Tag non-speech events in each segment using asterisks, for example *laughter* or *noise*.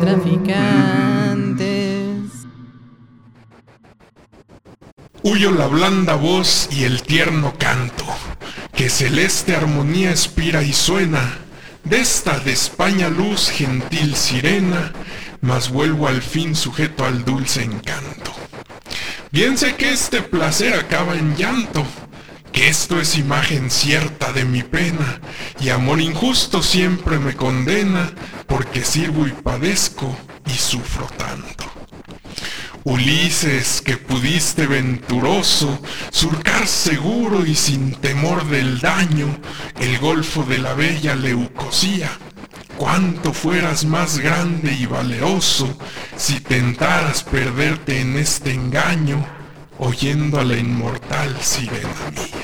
Traficantes. Huyo la blanda voz y el tierno canto, que celeste armonía expira y suena, de esta de España luz gentil sirena, mas vuelvo al fin sujeto al dulce encanto. Bien sé que este placer acaba en llanto, esto es imagen cierta de mi pena, y amor injusto siempre me condena, porque sirvo y padezco y sufro tanto. Ulises, que pudiste venturoso surcar seguro y sin temor del daño el golfo de la bella Leucosía, cuánto fueras más grande y valeroso si tentaras perderte en este engaño, oyendo a la inmortal sirena mía.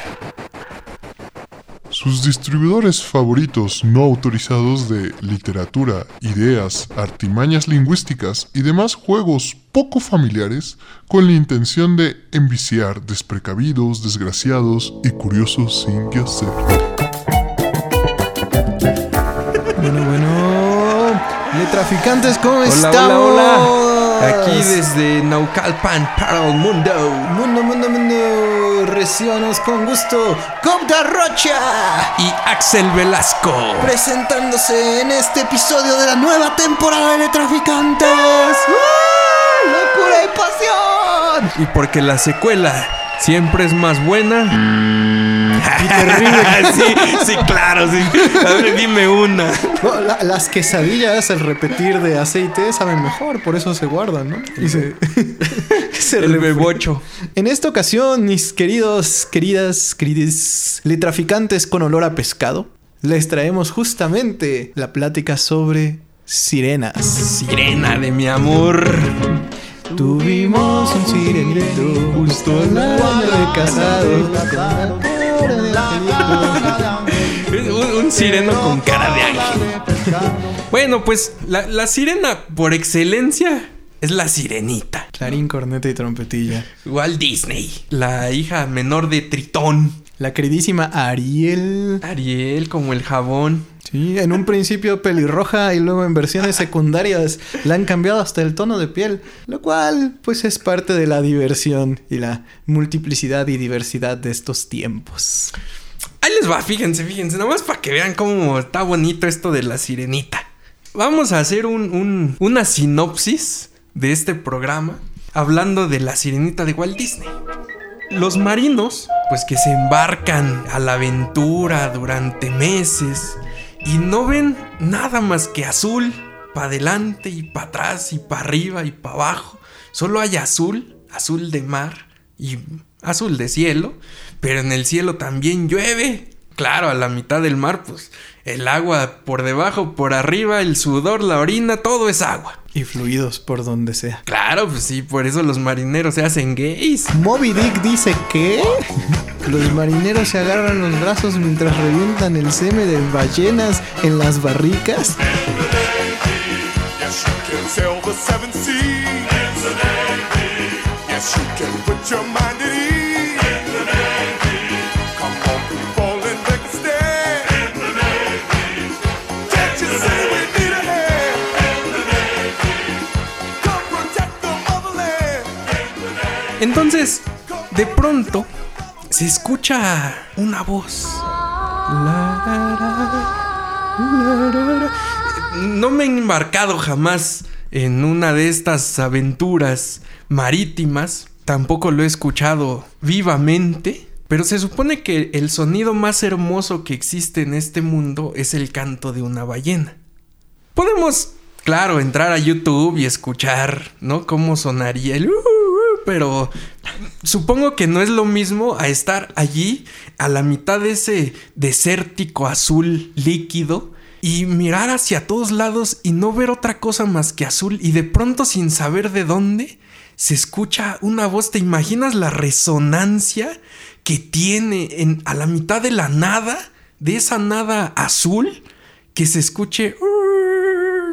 Sus distribuidores favoritos no autorizados de literatura, ideas, artimañas lingüísticas y demás juegos poco familiares con la intención de enviciar desprecavidos, desgraciados y curiosos sin qué hacer. Bueno, bueno. Letraficantes, ¿cómo Hola, estamos? hola, hola. Aquí desde Naucalpan para el mundo. Recíbanos con gusto. Comda Rocha. Y Axel Velasco. Presentándose en este episodio de la nueva temporada de Letraficantes. ¡Uh! ¡Locura y pasión! Y porque la secuela siempre es más buena. *laughs* sí, sí, claro, sí. A ver, dime una. No, la- las quesadillas al repetir de aceite saben mejor, por eso se guardan, ¿no? Y se, *laughs* se El bebocho. En esta ocasión, mis queridos, queridas, queridos letraficantes con olor a pescado, les traemos justamente la plática sobre sirenas. Sirena de mi amor. Tuvimos un sirenito justo al lado de casado. Un, un sireno con cara de ángel. Bueno, pues la, la sirena por excelencia es la sirenita. Clarín, corneta y trompetilla. Walt Disney. La hija menor de Tritón. La queridísima Ariel. Ariel como el jabón. Sí, en un principio pelirroja y luego en versiones secundarias la han cambiado hasta el tono de piel, lo cual pues es parte de la diversión y la multiplicidad y diversidad de estos tiempos. Ahí les va, fíjense, fíjense, nomás para que vean cómo está bonito esto de la sirenita. Vamos a hacer un- un- una sinopsis de este programa hablando de la sirenita de Walt Disney. Los marinos, pues que se embarcan a la aventura durante meses y no ven nada más que azul, para adelante y para atrás y para arriba y para abajo. Solo hay azul, azul de mar y azul de cielo, pero en el cielo también llueve. Claro, a la mitad del mar, pues el agua por debajo, por arriba, el sudor, la orina, todo es agua. Y fluidos por donde sea. Claro, pues sí, por eso los marineros se hacen gays. Moby Dick dice que los marineros se agarran los brazos mientras revientan el seme de ballenas en las barricas. Yes, you can sail the seven seas. In the Navy. Yes, you can put your mind Entonces, de pronto, se escucha una voz. No me he embarcado jamás en una de estas aventuras marítimas. Tampoco lo he escuchado vivamente. Pero se supone que el sonido más hermoso que existe en este mundo es el canto de una ballena. Podemos, claro, entrar a YouTube y escuchar, ¿no? Cómo sonaría el... Pero supongo que no es lo mismo a estar allí a la mitad de ese desértico azul líquido y mirar hacia todos lados y no ver otra cosa más que azul y de pronto sin saber de dónde se escucha una voz, ¿te imaginas la resonancia que tiene en, a la mitad de la nada, de esa nada azul, que se escuche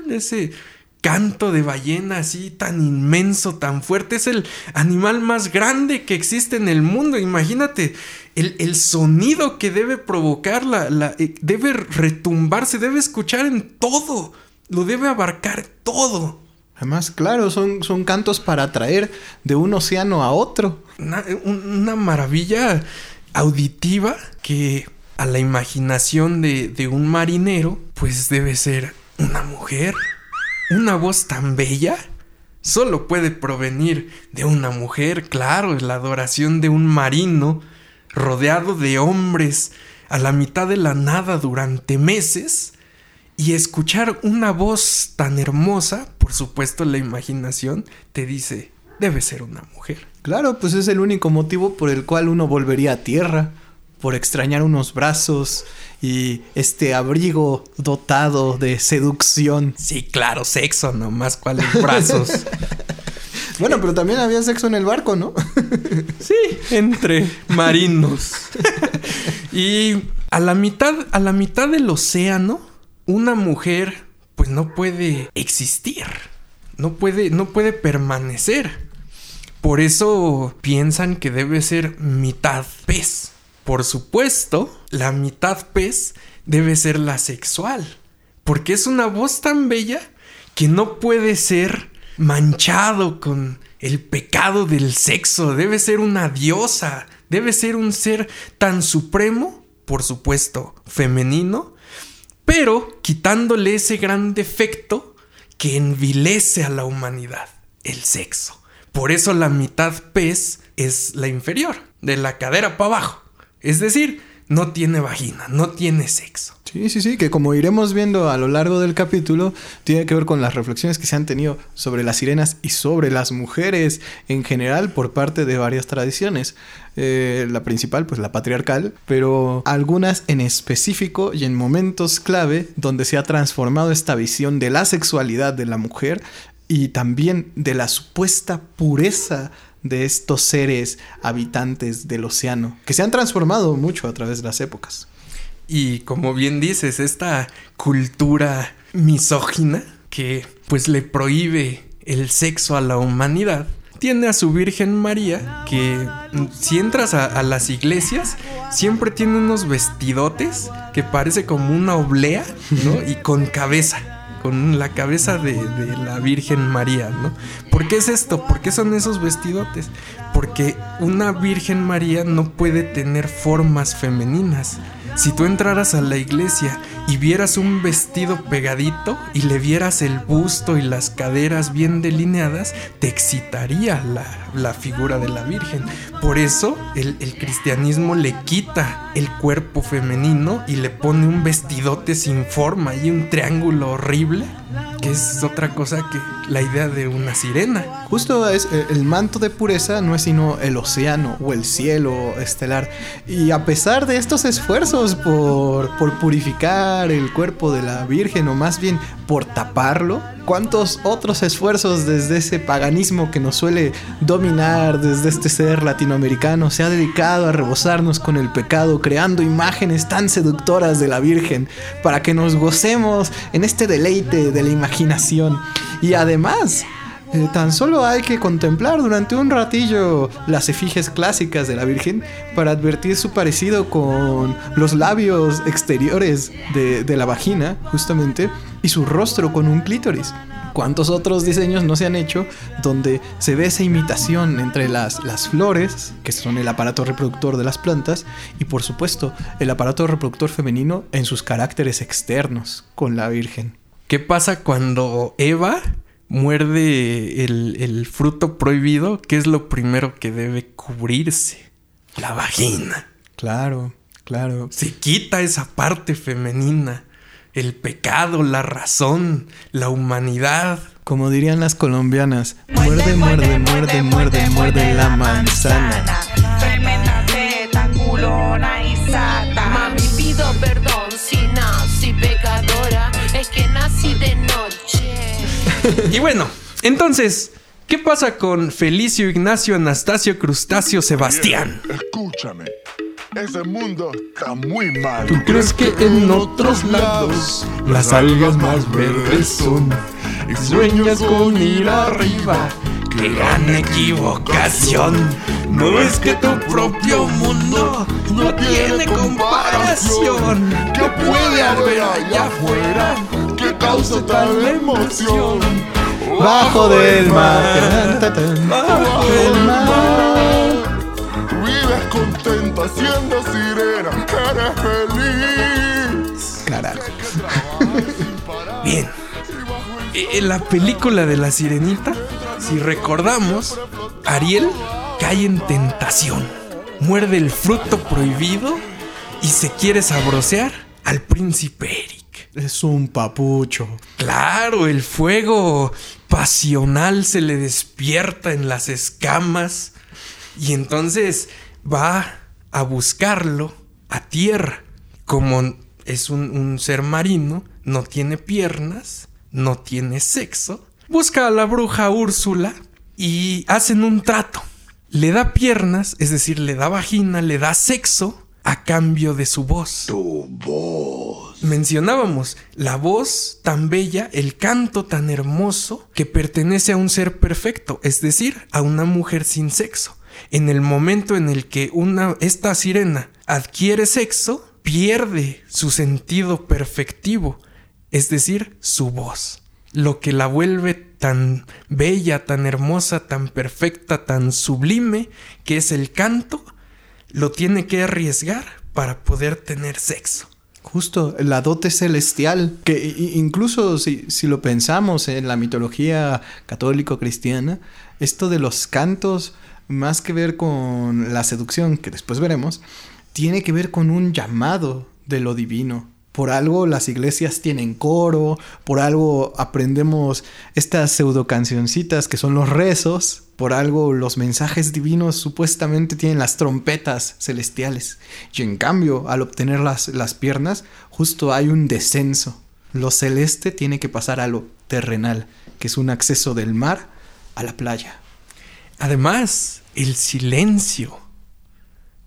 ese canto de ballena así tan inmenso, tan fuerte? Es el animal más grande que existe en el mundo, imagínate el, el sonido que debe provocar, la, la- eh, debe retumbar, se debe escuchar en todo, lo debe abarcar todo. Además, claro, son, son cantos para atraer de un océano a otro. Una, un- una maravilla auditiva que a la imaginación de, de un marinero, pues debe ser una mujer. Una voz tan bella solo puede provenir de una mujer, claro, es la adoración de un marino rodeado de hombres a la mitad de la nada durante meses. Y escuchar una voz tan hermosa, por supuesto la imaginación te dice, debe ser una mujer. Claro, pues es el único motivo por el cual uno volvería a tierra, por extrañar unos brazos y este abrigo dotado de seducción. Sí, claro, sexo, nomás cuáles brazos. *laughs* Bueno, pero también había sexo en el barco, ¿no? *laughs* sí, entre marinos. y a la mitad, a la mitad del océano, una mujer pues no puede existir. No puede, no puede permanecer. Por eso piensan que debe ser mitad pez. Por supuesto, la mitad pez debe ser la sexual. Porque es una voz tan bella que no puede ser manchado con el pecado del sexo. Debe ser una diosa. Debe ser un ser tan supremo, por supuesto, femenino, pero quitándole ese gran defecto que envilece a la humanidad, el sexo. Por eso la mitad pez es la inferior, de la cadera para abajo. Es decir, no tiene vagina, no tiene sexo. Sí, sí, sí, que como iremos viendo a lo largo del capítulo, tiene que ver con las reflexiones que se han tenido sobre las sirenas y sobre las mujeres en general por parte de varias tradiciones. Eh, la principal, pues la patriarcal, pero algunas en específico y en momentos clave donde se ha transformado esta visión de la sexualidad de la mujer y también de la supuesta pureza de estos seres habitantes del océano, que se han transformado mucho a través de las épocas. Y como bien dices, esta cultura misógina que pues le prohíbe el sexo a la humanidad, tiene a su Virgen María que mm, si entras a, las iglesias siempre tiene unos vestidotes que parece como una oblea, ¿no? Y con cabeza. Con la cabeza de, la Virgen María, ¿no? ¿Por qué es esto? ¿Por qué son esos vestidotes? Porque una Virgen María no puede tener formas femeninas. Si tú entraras a la iglesia y vieras un vestido pegadito y le vieras el busto y las caderas bien delineadas, te excitaría la, la figura de la Virgen. Por eso el, el cristianismo le quita el cuerpo femenino y le pone un vestidote sin forma y un triángulo horrible, que es otra cosa que la idea de una sirena. Justo es eh, el manto de pureza no es sino el océano o el cielo estelar. Y a pesar de estos esfuerzos por, por purificar el cuerpo de la Virgen o más bien por taparlo, ¿cuántos otros esfuerzos desde ese paganismo que nos suele dominar desde este ser latinoamericano se ha dedicado a rebosarnos con el pecado, creando imágenes tan seductoras de la Virgen para que nos gocemos en este deleite de la imaginación? Y además, eh, tan solo hay que contemplar durante un ratillo las efigies clásicas de la Virgen para advertir su parecido con los labios exteriores de, la vagina, justamente, y su rostro con un clítoris. ¿Cuántos otros diseños no se han hecho donde se ve esa imitación entre las, las flores, que son el aparato reproductor de las plantas, y por supuesto el aparato reproductor femenino en sus caracteres externos con la Virgen? ¿Qué pasa cuando Eva muerde el, el fruto prohibido? ¿Qué es lo primero que debe cubrirse? La vagina. Claro, claro. Se quita esa parte femenina. El pecado, la razón, la humanidad. Como dirían las colombianas, muerde, muerde, muerde, muerde, muerde la manzana. Tremenda teta, culona y sata. Mami, pido perdón si nací pecadora. Es que nací de noche. *laughs* Y bueno, entonces, ¿qué pasa con Felicio Ignacio Anastasio Crustáceo Sebastián? Escúchame, ese mundo está muy mal. ¿Tú crees que en otros lados las algas más verdes son? Y sueñas con ir arriba ¡Qué gran equivocación! ¿No ves que tu propio mundo no tiene comparación? ¿Qué puede haber allá afuera que cause tal emoción? Bajo del mar. Bajo del mar. Vives contenta siendo sirena, eres feliz. Carajo. Bien. E- En la película de la sirenita, si recordamos, Ariel cae en tentación, muerde el fruto prohibido y se quiere sabrosear al príncipe Eric. Es un papucho. Claro, el fuego pasional se le despierta en las escamas y entonces va a buscarlo a tierra. Como es un, un ser marino, no tiene piernas, no tiene sexo, busca a la bruja Úrsula y hacen un trato. Le da piernas, es decir, le da vagina, le da sexo a cambio de su voz. Mencionábamos la voz tan bella, el canto tan hermoso que pertenece a un ser perfecto, es decir, a una mujer sin sexo. En el momento en el que una, esta sirena adquiere sexo, pierde su sentido perfectivo, es decir, su voz. Lo que la vuelve tan bella, tan hermosa, tan perfecta, tan sublime, que es el canto, lo tiene que arriesgar para poder tener sexo. Justo, la dote celestial, que incluso si, si lo pensamos en la mitología católico-cristiana, esto de los cantos, más que ver con la seducción, que después veremos, tiene que ver con un llamado de lo divino. Por algo las iglesias tienen coro, por algo aprendemos estas pseudo cancioncitas que son los rezos, por algo los mensajes divinos supuestamente tienen las trompetas celestiales. Y en cambio, al obtener las, las piernas, justo hay un descenso. Lo celeste tiene que pasar a lo terrenal, que es un acceso del mar a la playa. Además, el silencio.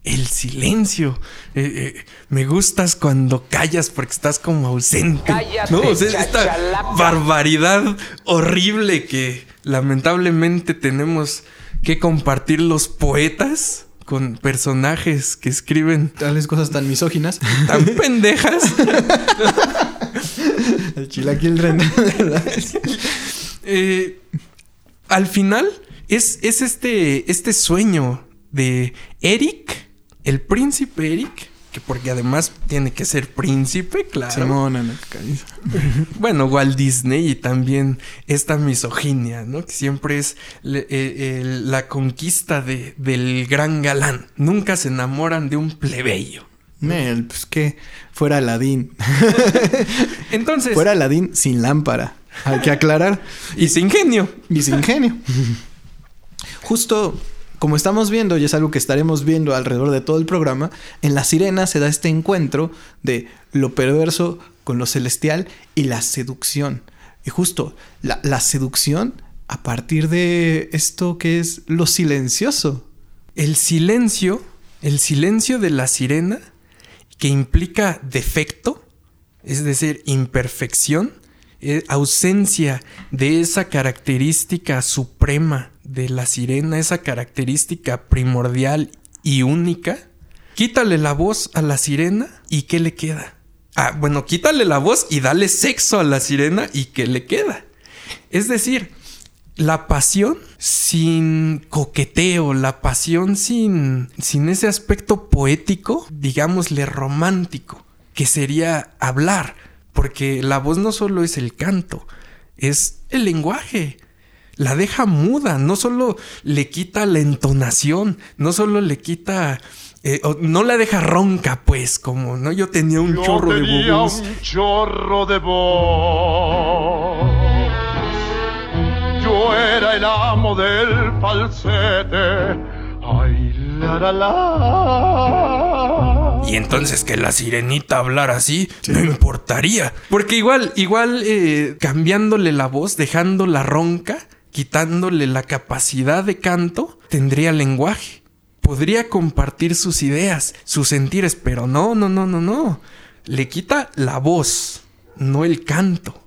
El silencio. Eh, eh, me gustas cuando callas porque estás como ausente. Cállate, no, o sea, esta barbaridad horrible que lamentablemente tenemos que compartir los poetas con personajes que escriben Tales cosas tan misóginas. tan pendejas. *laughs* El chilaquil. *laughs* Eh, al final es, es este, este sueño de Eric, el príncipe Eric, que porque además tiene que ser príncipe, claro. Simona, no, cariño. Bueno, Walt Disney y también esta misoginia, ¿no? Que siempre es le- eh, la conquista de- del gran galán. Nunca se enamoran de un plebeyo. Nel, pues que fuera Aladín. *laughs* Entonces, fuera Aladín sin lámpara. Hay que aclarar. *laughs* y sin genio. Y sin genio. *laughs* Justo como estamos viendo, y es algo que estaremos viendo alrededor de todo el programa, en La Sirena se da este encuentro de lo perverso con lo celestial y la seducción. Y justo la, seducción a partir de esto que es lo silencioso. El silencio, el silencio de la sirena, que implica defecto, es decir, imperfección, eh, ausencia de esa característica suprema de la sirena, esa característica primordial y única. Quítale la voz a la sirena y ¿qué le queda? Ah, bueno, quítale la voz y dale sexo a la sirena y ¿qué le queda? Es decir, la pasión sin coqueteo, la pasión sin, sin ese aspecto poético, digámosle romántico, que sería hablar, porque la voz no solo es el canto, es el lenguaje. La deja muda, no solo le quita la entonación, no solo le quita... eh, no la deja ronca, pues, como, ¿no? Yo tenía un Yo chorro de tenía bobos. un chorro de voz. Yo era el amo del falsete. Ay, la, la, la. Y entonces que la sirenita hablara así, no importaría. Porque igual, igual eh, cambiándole la voz, dejándola ronca, quitándole la capacidad de canto, tendría lenguaje. Podría compartir sus ideas, sus sentires, pero no, no, no, no, no. Le quita la voz, no el canto.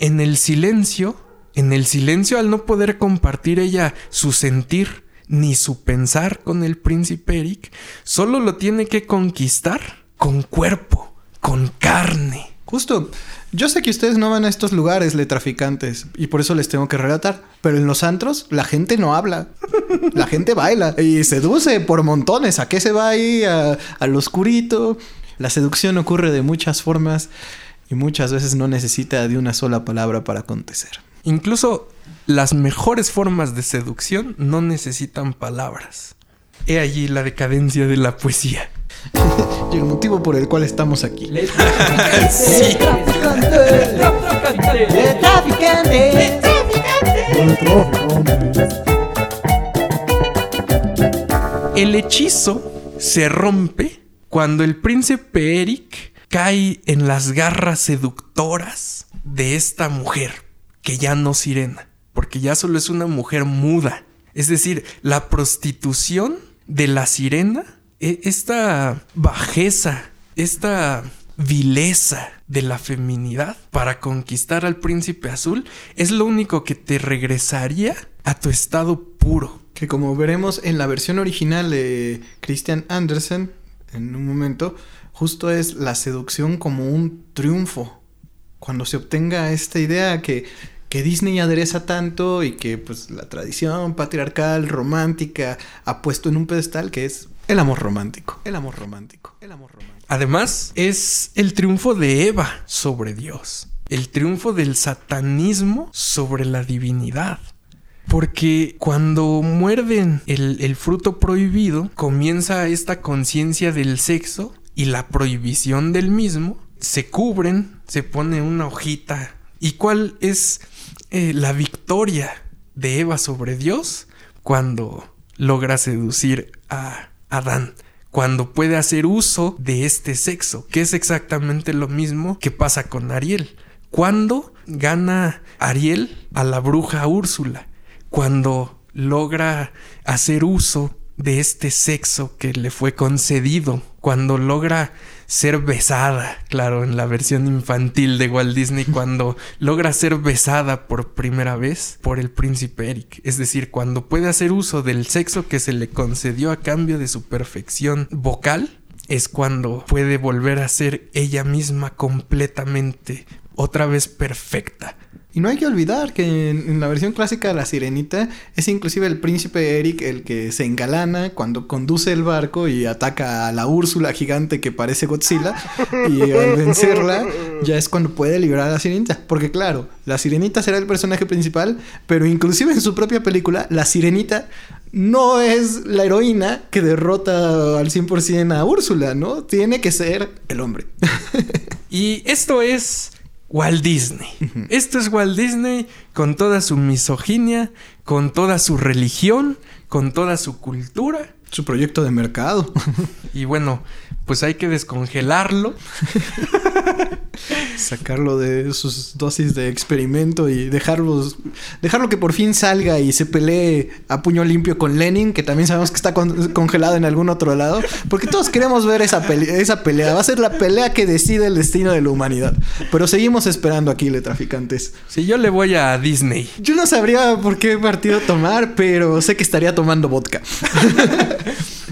En el silencio, En el silencio, al no poder compartir ella su sentir ni su pensar con el príncipe Eric, solo lo tiene que conquistar con cuerpo, con carne. Justo. Yo sé que ustedes no van a estos lugares, le traficantes, y por eso les tengo que relatar. Pero en los antros, la gente no habla. La gente baila y seduce por montones. ¿A qué se va ahí? A- al oscurito. La seducción ocurre de muchas formas y muchas veces no necesita de una sola palabra para acontecer. Incluso las mejores formas de seducción no necesitan palabras. He allí la decadencia de la poesía. *laughs* Y el motivo por el cual estamos aquí. Sí. El hechizo se rompe cuando el príncipe Eric cae en las garras seductoras de esta mujer, que ya no sirena, porque ya solo es una mujer muda. Es decir, la prostitución de la sirena, esta bajeza, esta vileza de la feminidad para conquistar al príncipe azul es lo único que te regresaría a tu estado puro. Que como veremos en la versión original de Christian Andersen, en un momento, justo es la seducción como un triunfo. Cuando se obtenga esta idea que, que Disney adereza tanto y que pues la tradición patriarcal, romántica, ha puesto en un pedestal que es el amor romántico. El amor romántico. El amor romántico. Además, es el triunfo de Eva sobre Dios. El triunfo del satanismo sobre la divinidad. Porque cuando muerden el, fruto prohibido, comienza esta conciencia del sexo y la prohibición del mismo. Se cubren, se pone una hojita. ¿Y cuál es eh, la victoria de Eva sobre Dios? Cuando logra seducir a Adán cuando puede hacer uso de este sexo, que es exactamente lo mismo que pasa con Ariel. Cuando gana Ariel a la bruja Úrsula, cuando logra hacer uso de este sexo que le fue concedido, cuando logra ser besada, claro, en la versión infantil de Walt Disney, cuando logra ser besada por primera vez por el príncipe Eric, es decir, cuando puede hacer uso del sexo que se le concedió a cambio de su perfección vocal, es cuando puede volver a ser ella misma completamente, otra vez perfecta. Y no hay que olvidar que en, en la versión clásica de la sirenita es inclusive el príncipe Eric el que se engalana cuando conduce el barco y ataca a la Úrsula gigante que parece Godzilla. *laughs* Y al vencerla ya es cuando puede liberar a la sirenita. Porque claro, la sirenita será el personaje principal, pero inclusive en su propia película, la sirenita no es la heroína que derrota al 100% a Úrsula, ¿no? Tiene que ser el hombre. *laughs* Y esto es Walt Disney. Esto es Walt Disney con toda su misoginia, con toda su religión, con toda su cultura. su proyecto de mercado. Y bueno, pues hay que descongelarlo. *laughs* sacarlo de sus dosis de experimento y dejarlos, dejarlo que por fin salga y se pelee a puño limpio con Lenin, que también sabemos que está con- congelado en algún otro lado, porque todos queremos ver esa, pele- esa pelea. Va a ser la pelea que decide el destino de la humanidad. Pero seguimos esperando aquí, le traficantes. Si yo le voy a Disney. Yo no sabría por qué partido tomar, pero sé que estaría tomando vodka. *laughs*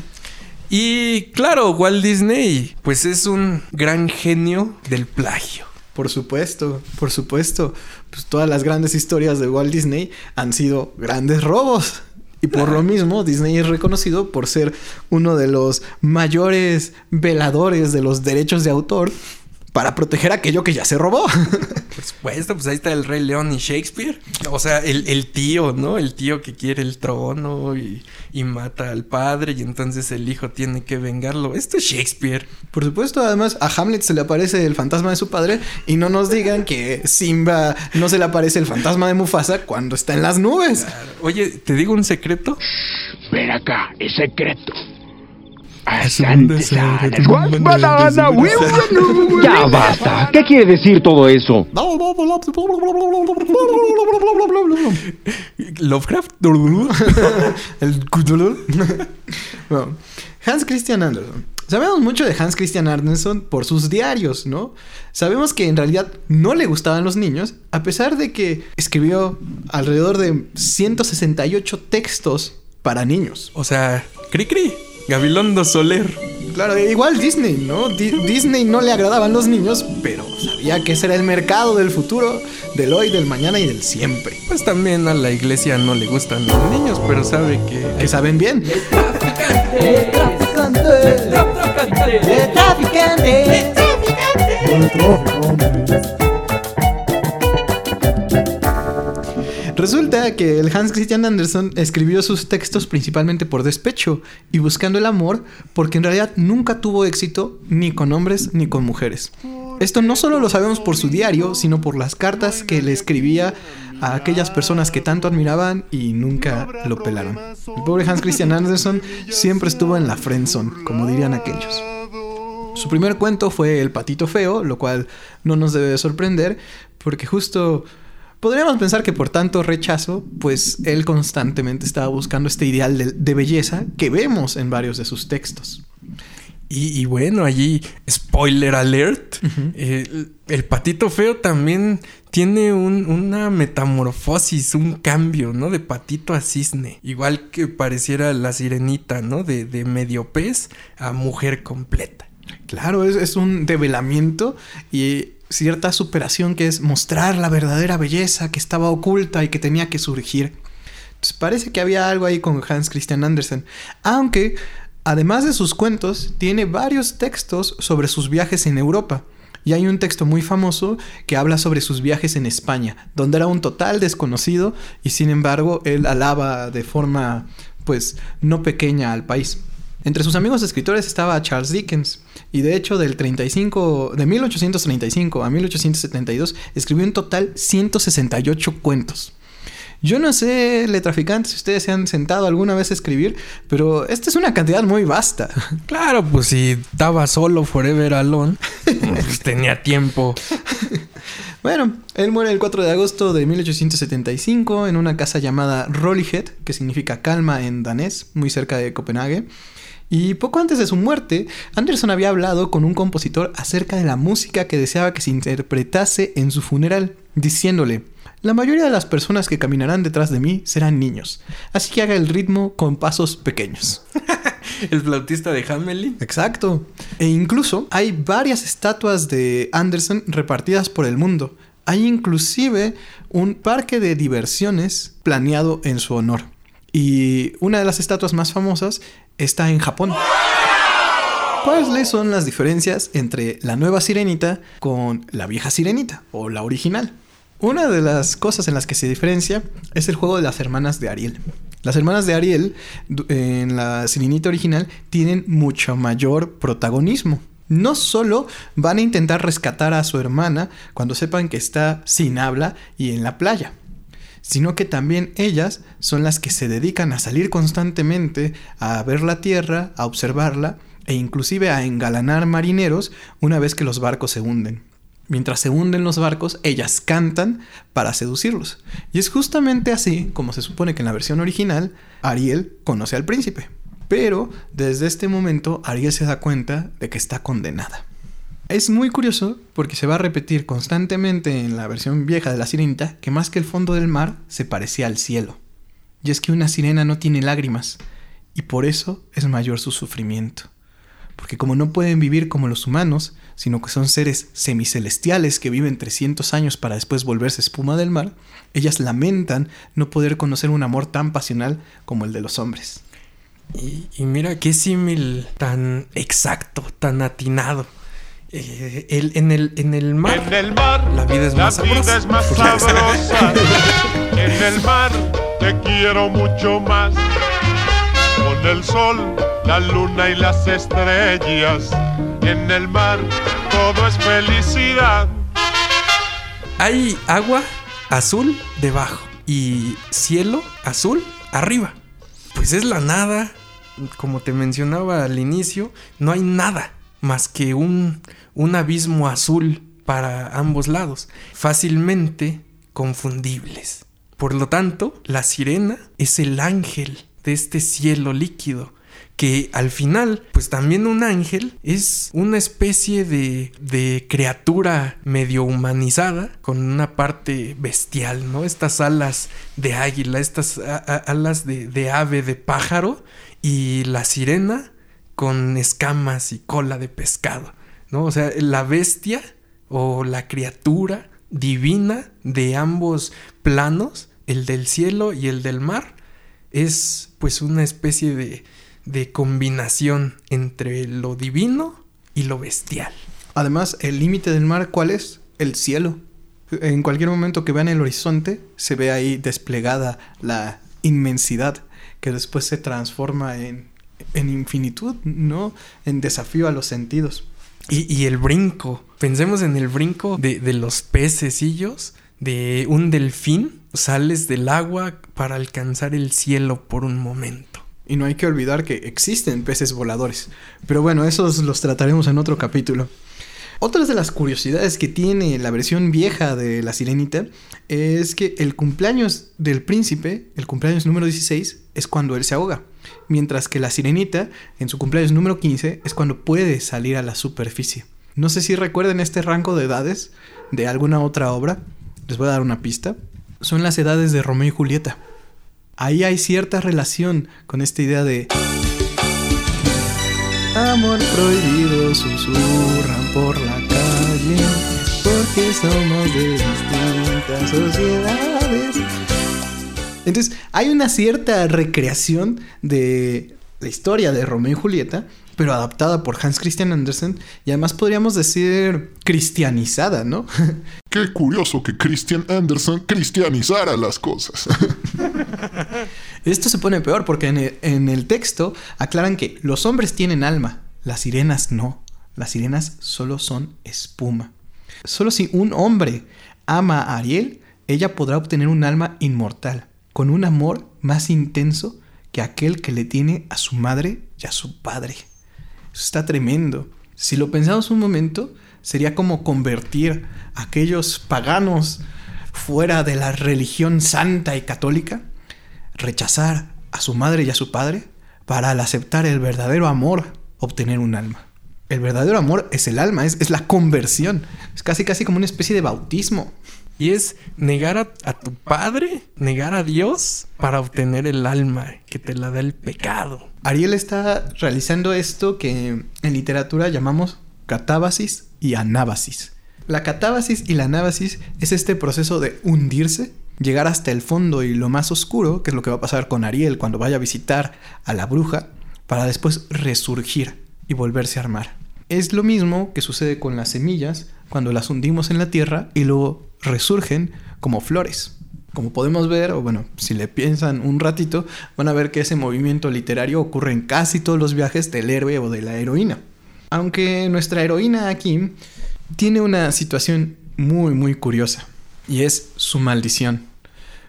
Y claro, Walt Disney, pues es un gran genio del plagio. Por supuesto, por supuesto. Pues todas las grandes historias de Walt Disney han sido grandes robos. Y por lo *laughs* mismo, Disney es reconocido por ser uno de los mayores veladores de los derechos de autor para proteger aquello que ya se robó. *laughs* Por supuesto, pues ahí está el Rey León y Shakespeare. O sea, el, el tío, ¿no? El tío que quiere el trono y, y mata al padre y entonces el hijo tiene que vengarlo. Esto es Shakespeare. Por supuesto, además a Hamlet se le aparece el fantasma de su padre y no nos digan que Simba no se le aparece el fantasma de Mufasa cuando está en las nubes. Oye, ¿te digo un secreto? Ven acá, es secreto. Ya basta. ¿Qué quiere decir todo eso? Lovecraft. *laughs* El. Bueno, Hans Christian Andersen Sabemos mucho de Hans Christian Andersen por sus diarios, ¿no? Sabemos que en realidad no le gustaban los niños, a pesar de que escribió alrededor de 168 textos para niños. O sea, cri cri, Gabilondo Soler. Claro, igual Disney, ¿no? Di- Disney no le agradaban los niños, pero sabía que ese era el mercado del futuro, del hoy, del mañana y del siempre. Pues también a la iglesia no le gustan los niños, pero sabe que... Que saben bien. Resulta que el Hans Christian Andersen escribió sus textos principalmente por despecho y buscando el amor porque en realidad nunca tuvo éxito ni con hombres ni con mujeres. Esto no solo lo sabemos por su diario, sino por las cartas que le escribía a aquellas personas que tanto admiraban y nunca lo pelaron. El pobre Hans Christian Andersen siempre estuvo en la friendzone, como dirían aquellos. Su primer cuento fue El patito feo, lo cual no nos debe de sorprender, porque justo podríamos pensar que por tanto rechazo, pues él constantemente estaba buscando este ideal de, de belleza que vemos en varios de sus textos. Y, y bueno, allí, spoiler alert, eh, el, el patito feo también tiene un- una metamorfosis, un cambio, ¿no? De patito a cisne. Igual que pareciera la sirenita, ¿no? De, de medio pez a mujer completa. Claro, es, es un develamiento y cierta superación que es mostrar la verdadera belleza que estaba oculta y que tenía que surgir. Entonces parece que había algo ahí con Hans Christian Andersen, aunque además de sus cuentos, tiene varios textos sobre sus viajes en Europa. Y hay un texto muy famoso que habla sobre sus viajes en España, donde era un total desconocido y sin embargo él alaba de forma pues no pequeña al país. Entre sus amigos escritores estaba Charles Dickens y de hecho del 35 de 1835 a 1872 escribió en total 168 cuentos. Yo no sé, letraficantes, si ustedes se han sentado alguna vez a escribir, pero esta es una cantidad muy vasta. *laughs* Claro, pues si estaba solo forever alone, pues *laughs* tenía tiempo. Bueno, él muere el 4 de agosto de 1875 en una casa llamada Rollighed, que significa calma en danés, muy cerca de Copenhague. Y poco antes de su muerte, Anderson había hablado con un compositor acerca de la música que deseaba que se interpretase en su funeral, diciéndole, la mayoría de las personas que caminarán detrás de mí serán niños, así que haga el ritmo con pasos pequeños. *laughs* El flautista de Hamelin. Exacto. E incluso hay varias estatuas de Anderson repartidas por el mundo. Hay inclusive un parque de diversiones planeado en su honor. Y una de las estatuas más famosas está en Japón. ¿Cuáles son las diferencias entre la nueva sirenita con la vieja sirenita o la original? Una de las cosas en las que se diferencia es el juego de las hermanas de Ariel. Las hermanas de Ariel en la sirenita original tienen mucho mayor protagonismo. No solo van a intentar rescatar a su hermana cuando sepan que está sin habla y en la playa, sino que también ellas son las que se dedican a salir constantemente a ver la tierra, a observarla e inclusive a engalanar marineros una vez que los barcos se hunden. Mientras se hunden los barcos, ellas cantan para seducirlos. Y es justamente así como se supone que en la versión original Ariel conoce al príncipe. Pero desde este momento Ariel se da cuenta de que está condenada. Es muy curioso porque se va a repetir constantemente en la versión vieja de la sirenita que más que el fondo del mar se parecía al cielo. Y es que una sirena no tiene lágrimas y por eso es mayor su sufrimiento. Porque como no pueden vivir como los humanos, sino que son seres semicelestiales que viven 300 años para después volverse espuma del mar, ellas lamentan no poder conocer un amor tan pasional como el de los hombres. Y, y mira qué símil tan exacto, tan atinado. Eh, el- en, el, en el mar, En el mar, la vida es la más vida sabrosa. es más *laughs* sabrosa. *laughs* En el mar te quiero mucho más. Con el sol, la luna y las estrellas. En el mar todo es felicidad. Hay agua azul debajo y cielo azul arriba. Pues es la nada. Como te mencionaba al inicio, no hay nada más que un, un abismo azul para ambos lados, fácilmente confundibles. Por lo tanto, la sirena es el ángel de este cielo líquido, que al final, pues también un ángel es una especie de, de criatura medio humanizada con una parte bestial, ¿no? Estas alas de águila, estas alas de, de ave, de pájaro y la sirena con escamas y cola de pescado, ¿no? O sea, la bestia o la criatura divina de ambos planos, el del cielo y el del mar, es pues una especie de, de combinación entre lo divino y lo bestial. Además, el límite del mar, ¿cuál es? El cielo. En cualquier momento que vean el horizonte, se ve ahí desplegada la inmensidad que después se transforma en, en infinitud, ¿no? En desafío a los sentidos. Y, el brinco, pensemos en el brinco de, de los pececillos, de un delfín, sales del agua para alcanzar el cielo por un momento. Y no hay que olvidar que existen peces voladores. Pero bueno, esos los trataremos en otro capítulo. Otras de las curiosidades que tiene la versión vieja de La Sirenita es que el cumpleaños del príncipe, el cumpleaños número 16, es cuando él se ahoga. Mientras que la Sirenita, en su cumpleaños número 15, es cuando puede salir a la superficie. No sé si recuerden este rango de edades de alguna otra obra. Les voy a dar una pista. Son las edades de Romeo y Julieta. Ahí hay cierta relación con esta idea de Amor prohibido susurran por la calle porque somos de sociedades. Entonces, hay una cierta recreación de la historia de Romeo y Julieta, pero adaptada por Hans Christian Andersen y además podríamos decir cristianizada, ¿no? *laughs* Qué curioso que Christian Anderson cristianizara las cosas. *laughs* Esto se pone peor porque en el, en el texto aclaran que los hombres tienen alma, las sirenas no. Las sirenas solo son espuma. Solo si un hombre ama a Ariel, ella podrá obtener un alma inmortal, con un amor más intenso que aquel que le tiene a su madre y a su padre. Eso está tremendo. Si lo pensamos un momento, sería como convertir a aquellos paganos fuera de la religión santa y católica, rechazar a su madre y a su padre para al aceptar el verdadero amor obtener un alma. El verdadero amor es el alma, es, es la conversión. Es casi casi como una especie de bautismo. Y es negar a, tu padre, negar a Dios para obtener el alma que te la da el pecado. Ariel está realizando esto que en literatura llamamos catábasis y anábasis. La catábasis y la anábasis es este proceso de hundirse, llegar hasta el fondo y lo más oscuro, que es lo que va a pasar con Ariel cuando vaya a visitar a la bruja, para después resurgir y volverse a armar. Es lo mismo que sucede con las semillas cuando las hundimos en la tierra y luego resurgen como flores. Como podemos ver, o bueno, si le piensan un ratito, van a ver que ese movimiento literario ocurre en casi todos los viajes del héroe o de la heroína. Aunque nuestra heroína aquí tiene una situación muy muy curiosa y es su maldición.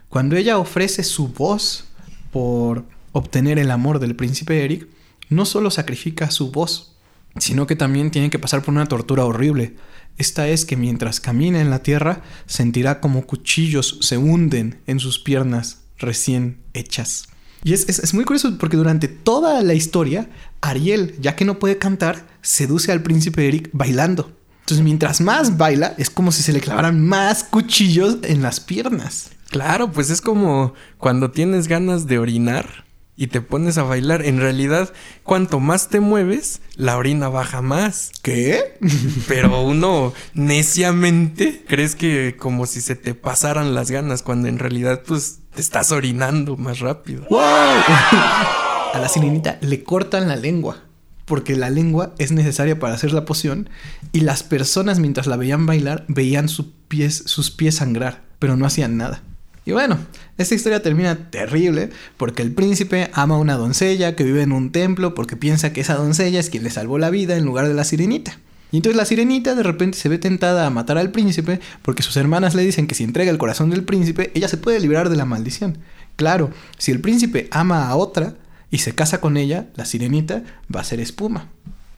Cuando ella ofrece su voz por obtener el amor del príncipe Eric, no solo sacrifica su voz, sino que también tiene que pasar por una tortura horrible. Esta es que mientras camina en la tierra sentirá como cuchillos se hunden en sus piernas recién hechas. Y es, es, es, muy curioso porque durante toda la historia, Ariel, ya que no puede cantar, seduce al príncipe Eric bailando. Entonces, mientras más baila, es como si se le clavaran más cuchillos en las piernas. Claro, pues es como cuando tienes ganas de orinar y te pones a bailar. En realidad, cuanto más te mueves, la orina baja más. ¿Qué? *laughs* Pero uno neciamente crees que como si se te pasaran las ganas, cuando en realidad, pues, te estás orinando más rápido. ¡Wow! A la sirenita le cortan la lengua. Porque la lengua es necesaria para hacer la poción. Y las personas mientras la veían bailar veían sus pies, sus pies sangrar. Pero no hacían nada. Y bueno, esta historia termina terrible porque el príncipe ama a una doncella que vive en un templo porque piensa que esa doncella es quien le salvó la vida en lugar de la sirenita. Y entonces la sirenita de repente se ve tentada a matar al príncipe porque sus hermanas le dicen que si entrega el corazón del príncipe, ella se puede librar de la maldición. Claro, si el príncipe ama a otra y se casa con ella, la sirenita va a ser espuma.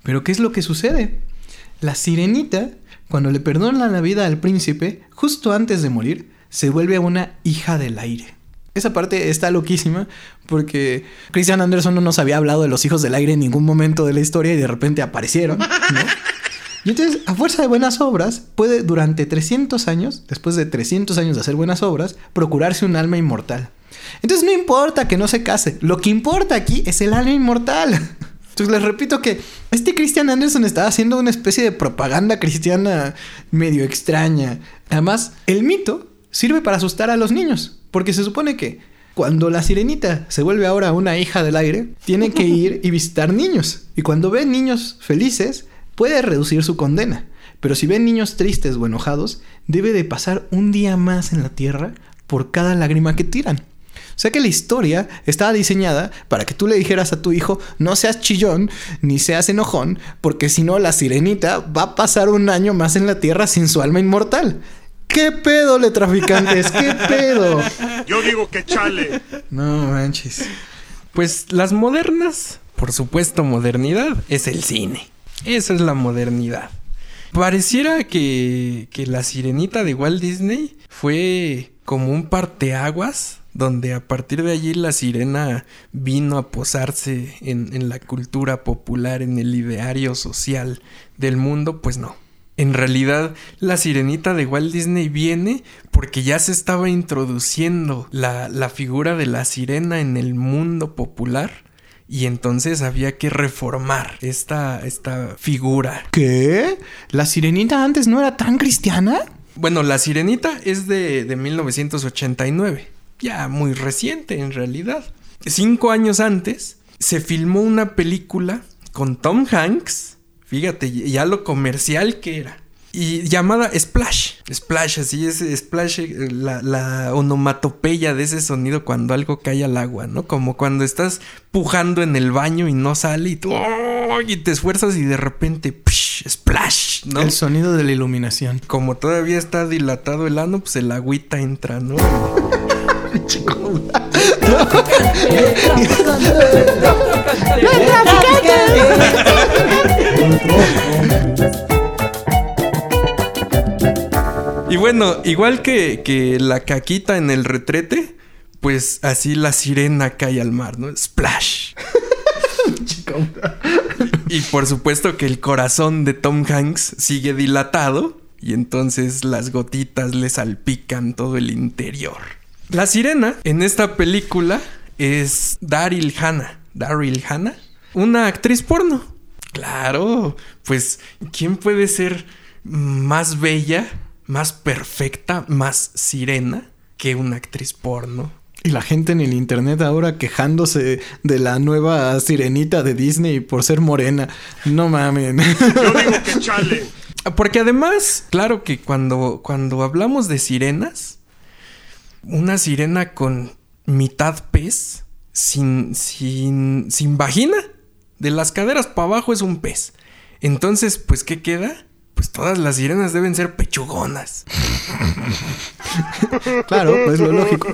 Pero ¿qué es lo que sucede? La sirenita, cuando le perdona la vida al príncipe, justo antes de morir, se vuelve una hija del aire. Esa parte está loquísima porque Christian Anderson no nos había hablado de los hijos del aire en ningún momento de la historia y de repente aparecieron, ¿no? *laughs* Y entonces, a fuerza de buenas obras, puede durante 300 años, después de 300 años de hacer buenas obras, procurarse un alma inmortal. Entonces no importa que no se case, lo que importa aquí es el alma inmortal. Entonces les repito que este Christian Anderson estaba haciendo una especie de propaganda cristiana medio extraña. Además, el mito sirve para asustar a los niños, porque se supone que cuando la sirenita se vuelve ahora una hija del aire, tiene que ir y visitar niños. Y cuando ve niños felices, puede reducir su condena. Pero si ve niños tristes o enojados, debe de pasar un día más en la tierra por cada lágrima que tiran. O sea que la historia estaba diseñada para que tú le dijeras a tu hijo, no seas chillón ni seas enojón, porque si no la sirenita va a pasar un año más en la tierra sin su alma inmortal. ¿Qué pedo, le traficantes? ¿Qué pedo? Yo digo que chale. No manches. Pues las modernas, por supuesto, modernidad es el cine. Esa es la modernidad. Pareciera que, que la sirenita de Walt Disney fue como un parteaguas donde a partir de allí la sirena vino a posarse en, en la cultura popular, en el ideario social del mundo, pues no. En realidad, la sirenita de Walt Disney viene porque ya se estaba introduciendo la, la figura de la sirena en el mundo popular y entonces había que reformar esta, esta figura. ¿Qué? ¿La sirenita antes no era tan cristiana? Bueno, la sirenita es de, de 1989, ya muy reciente en realidad. Cinco años antes se filmó una película con Tom Hanks, fíjate ya lo comercial que era. Y llamada Splash. Splash, así es, Splash, eh, la, la onomatopeya de ese sonido cuando algo cae al agua, ¿no? Como cuando estás pujando en el baño y no sale y tú ¡oh! y te esfuerzas y de repente psh, Splash, ¿no? El sonido de la iluminación. Como todavía está dilatado el ano, pues el agüita entra, ¿no? *laughs* *laughs* Y bueno, igual que, que la caquita en el retrete, pues así la sirena cae al mar, ¿no? Splash. y por supuesto que el corazón de Tom Hanks sigue dilatado y entonces las gotitas le salpican todo el interior. La sirena en esta película es Daryl Hannah. Daryl Hannah, una actriz porno. Claro, pues ¿quién puede ser más bella, más perfecta, más sirena que una actriz porno? Y la gente en el internet ahora quejándose de la nueva sirenita de Disney por ser morena. No mamen. Yo digo *laughs* que chale. Porque además, claro que cuando, cuando hablamos de sirenas, una sirena con mitad pez, sin, sin, sin vagina, de las caderas para abajo es un pez. Entonces, pues, ¿qué queda? Pues todas las sirenas deben ser pechugonas. *laughs* claro, pues lo lógico.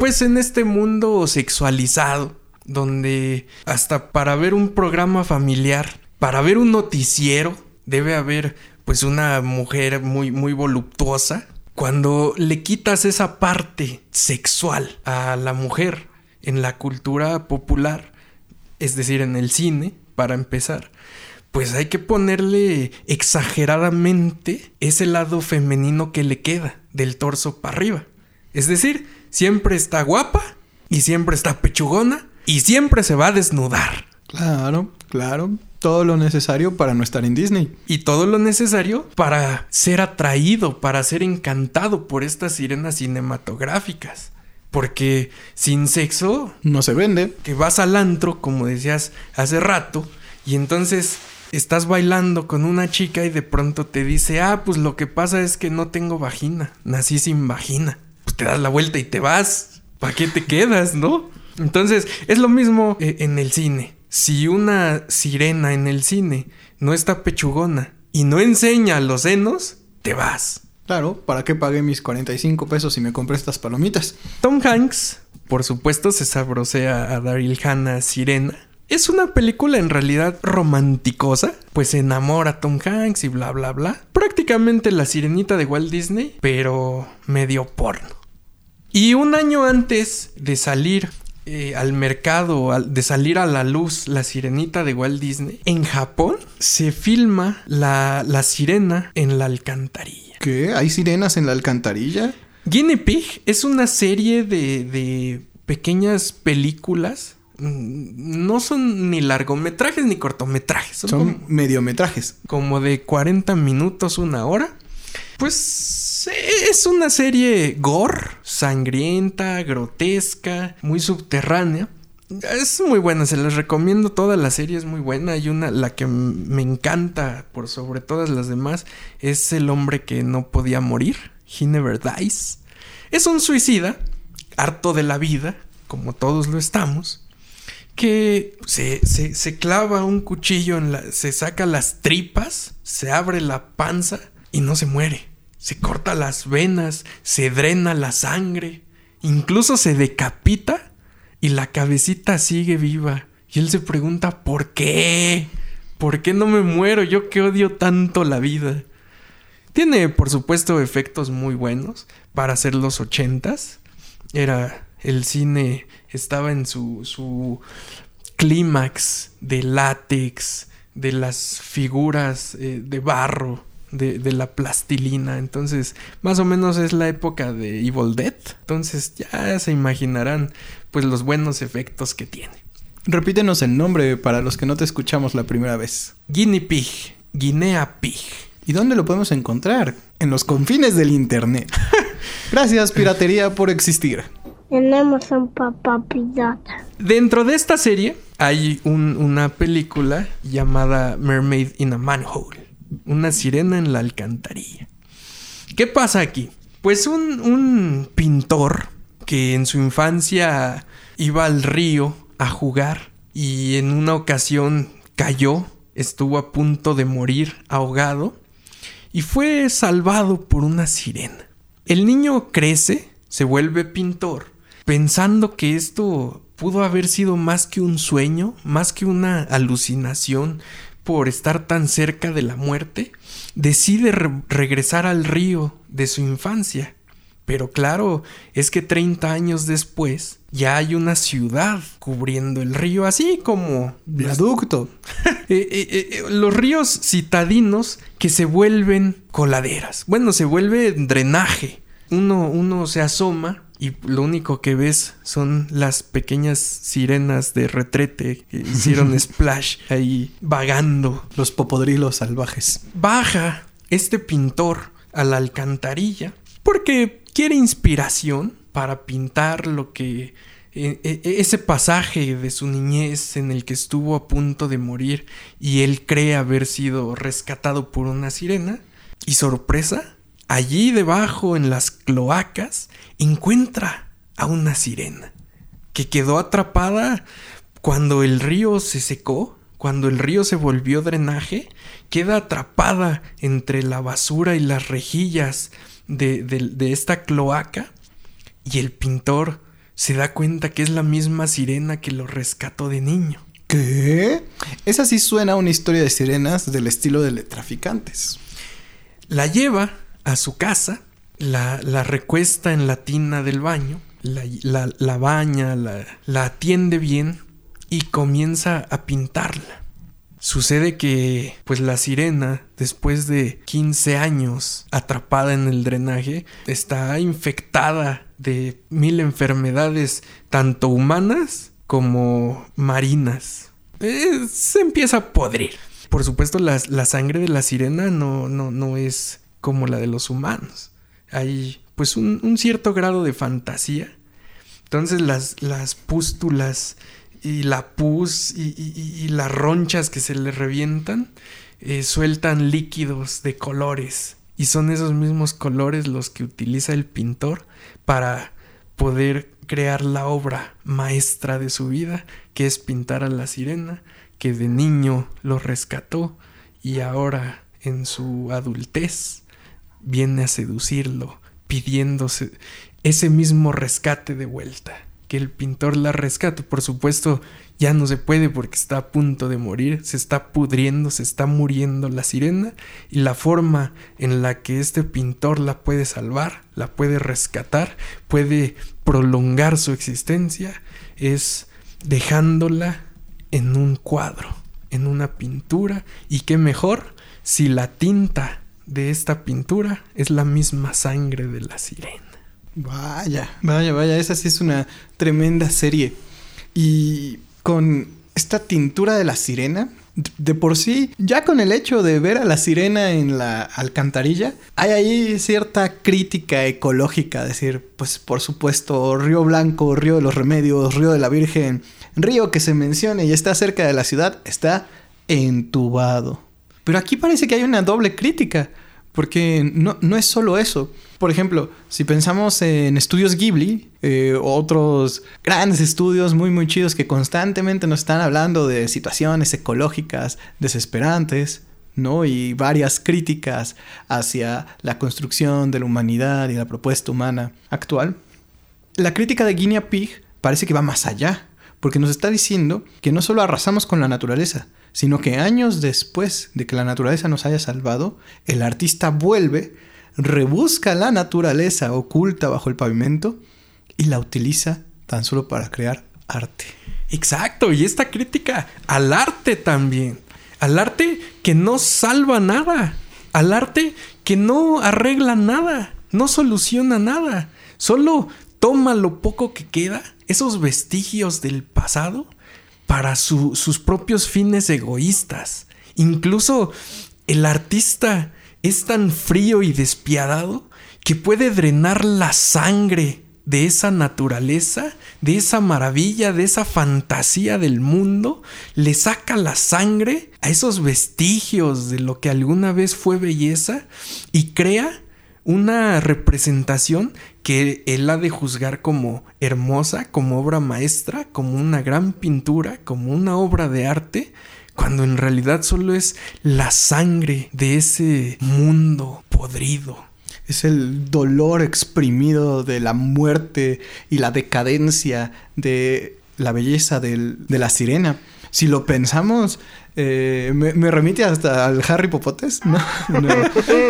Pues en este mundo sexualizado, donde hasta para ver un programa familiar, para ver un noticiero, debe haber pues una mujer muy, muy voluptuosa. Cuando le quitas esa parte sexual a la mujer en la cultura popular, es decir, en el cine, para empezar, pues hay que ponerle exageradamente ese lado femenino que le queda del torso para arriba. Es decir, siempre está guapa y siempre está pechugona y siempre se va a desnudar. Claro, claro. Todo lo necesario para no estar en Disney. Y todo lo necesario para ser atraído, para ser encantado por estas sirenas cinematográficas. Porque sin sexo No se vende. que vas al antro, como decías hace rato, y entonces estás bailando con una chica y de pronto te dice, ah, pues lo que pasa es que no tengo vagina, nací sin vagina. Pues te das la vuelta y te vas. ¿Para qué te quedas, no? Entonces, es lo mismo eh, en el cine. Si una sirena en el cine no está pechugona y no enseña los senos, te vas. Claro, ¿para qué pagué mis 45 pesos si me compré estas palomitas? Tom Hanks, por supuesto, se sabrosea a Daryl Hannah Sirena. Es una película en realidad romanticosa, pues se enamora a Tom Hanks y bla bla bla. Prácticamente la sirenita de Walt Disney, pero medio porno. Y un año antes de salir eh, al mercado, de salir a la luz la sirenita de Walt Disney, en Japón se filma la, la sirena en la alcantarilla. ¿Qué? ¿Hay sirenas en la alcantarilla? Guinea Pig es una serie de, de pequeñas películas. Mm, No son ni largometrajes ni cortometrajes. Son, Son como, mediometrajes. como de 40 minutos, una hora. Pues es una serie gore, sangrienta, grotesca, muy subterránea. Es muy buena, se les recomiendo toda la serie, es muy buena. Hay una, la que me encanta por sobre todas las demás, es El hombre que no podía morir, He Never Dies. Es un suicida, harto de la vida, como todos lo estamos, que se, se- se clava un cuchillo en la. se saca las tripas, se abre la panza y no se muere. Se corta las venas, se drena la sangre, incluso se decapita y la cabecita sigue viva. Y él se pregunta, ¿por qué? ¿Por qué no me muero? Yo que odio tanto la vida. Tiene, por supuesto, efectos muy buenos para hacer los ochentas. Era el cine, estaba en su, su clímax de látex, de las figuras eh, de barro, de, de la plastilina. Entonces, más o menos es la época de Evil Dead. Entonces, ya se imaginarán, pues, los buenos efectos que tiene. Repítenos el nombre para los que no te escuchamos la primera vez. Guinea Pig, Guinea Pig. ¿Y dónde lo podemos encontrar? En los confines del Internet. *laughs* Gracias, piratería, por existir. Tenemos un papá pirata. Dentro de esta serie hay un- una película llamada Mermaid in a Manhole. Una sirena en la alcantarilla. ¿Qué pasa aquí? Pues un, un pintor que en su infancia iba al río a jugar y en una ocasión cayó, estuvo a punto de morir ahogado y fue salvado por una sirena. El niño crece, se vuelve pintor, pensando que esto pudo haber sido más que un sueño, más que una alucinación por estar tan cerca de la muerte, decide re- regresar al río de su infancia. Pero claro, es que 30 años después ya hay una ciudad cubriendo el río, así como Viaducto. *laughs* eh, eh, eh, los ríos citadinos que se vuelven coladeras. Bueno, se vuelve drenaje. Uno, uno se asoma y lo único que ves son las pequeñas sirenas de retrete que *laughs* hicieron splash ahí vagando. Los popodrilos salvajes. Baja este pintor a la alcantarilla porque quiere inspiración para pintar lo que e- e- ese pasaje de su niñez en el que estuvo a punto de morir y él cree haber sido rescatado por una sirena y sorpresa allí debajo en las cloacas encuentra a una sirena que quedó atrapada cuando el río se secó, cuando el río se volvió drenaje, queda atrapada entre la basura y las rejillas de, de- de esta cloaca y el pintor se da cuenta que es la misma sirena que lo rescató de niño. ¿Qué? Esa sí suena a una historia de sirenas del estilo de traficantes. La lleva a su casa, la, la recuesta en la tina del baño, la, la- la baña, la, la atiende bien y comienza a pintarla. Sucede que, pues la sirena, después de 15 años atrapada en el drenaje, está infectada de mil enfermedades, tanto humanas como marinas. Eh, se empieza a podrir. Por supuesto, la, la sangre de la sirena no, no, no es como la de los humanos. Hay pues un, un cierto grado de fantasía. Entonces las, las pústulas y la pus y, las ronchas que se le revientan eh, sueltan líquidos de colores. Y son esos mismos colores los que utiliza el pintor para poder crear la obra maestra de su vida, que es pintar a la sirena, que de niño lo rescató y ahora en su adultez viene a seducirlo, pidiéndose ese mismo rescate de vuelta. Que el pintor la rescate. Por supuesto, ya no se puede porque está a punto de morir, se está pudriendo, se está muriendo la sirena y la forma en la que este pintor la puede salvar, la puede rescatar, puede prolongar su existencia es dejándola en un cuadro, en una pintura y qué mejor si la tinta de esta pintura es la misma sangre de la sirena. Vaya, vaya, vaya, esa sí es una tremenda serie. Y con esta tintura de la sirena, de por sí, ya con el hecho de ver a la sirena en la alcantarilla, hay ahí cierta crítica ecológica, decir, pues por supuesto, Río Blanco, Río de los Remedios, Río de la Virgen, río que se mencione y está cerca de la ciudad, está entubado. Pero aquí parece que hay una doble crítica, porque no, no es solo eso. Por ejemplo, si pensamos en estudios Ghibli, eh, otros grandes estudios muy muy chidos que constantemente nos están hablando de situaciones ecológicas desesperantes, ¿no? Y varias críticas hacia la construcción de la humanidad y la propuesta humana actual. La crítica de Guinea Pig parece que va más allá, porque nos está diciendo que no solo arrasamos con la naturaleza, sino que años después de que la naturaleza nos haya salvado, el artista vuelve rebusca la naturaleza oculta bajo el pavimento y la utiliza tan solo para crear arte. Exacto, y esta crítica al arte también. Al arte que no salva nada. Al arte que no arregla nada. No soluciona nada. Solo toma lo poco que queda, esos vestigios del pasado, para su- sus propios fines egoístas. Incluso el artista es tan frío y despiadado que puede drenar la sangre de esa naturaleza, de esa maravilla, de esa fantasía del mundo, le saca la sangre a esos vestigios de lo que alguna vez fue belleza y crea una representación que él ha de juzgar como hermosa, como obra maestra, como una gran pintura, como una obra de arte, cuando en realidad solo es la sangre de ese mundo podrido. Es el dolor exprimido de la muerte y la decadencia de la belleza de la sirena. Si lo pensamos, eh, me, remite hasta al Harry Popotes, ¿no? *laughs* No.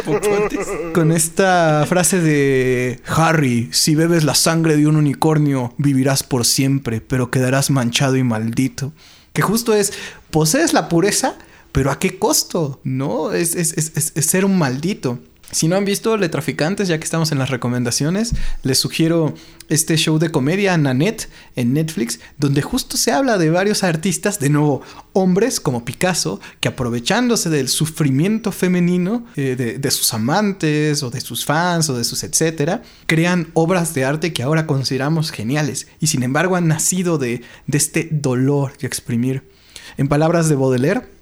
Popotes. Con esta frase de Harry, si bebes la sangre de un unicornio, vivirás por siempre, pero quedarás manchado y maldito. Que justo es, posees la pureza, pero ¿a qué costo? ¿No? Es- es- es- es ser un maldito. Si no han visto Le Traficantes, ya que estamos en las recomendaciones, les sugiero este show de comedia Nanette en Netflix, donde justo se habla de varios artistas, de nuevo, hombres como Picasso, que aprovechándose del sufrimiento femenino eh, de, sus amantes o de sus fans o de sus etcétera, crean obras de arte que ahora consideramos geniales y sin embargo han nacido de, de este dolor que exprimir. En palabras de Baudelaire,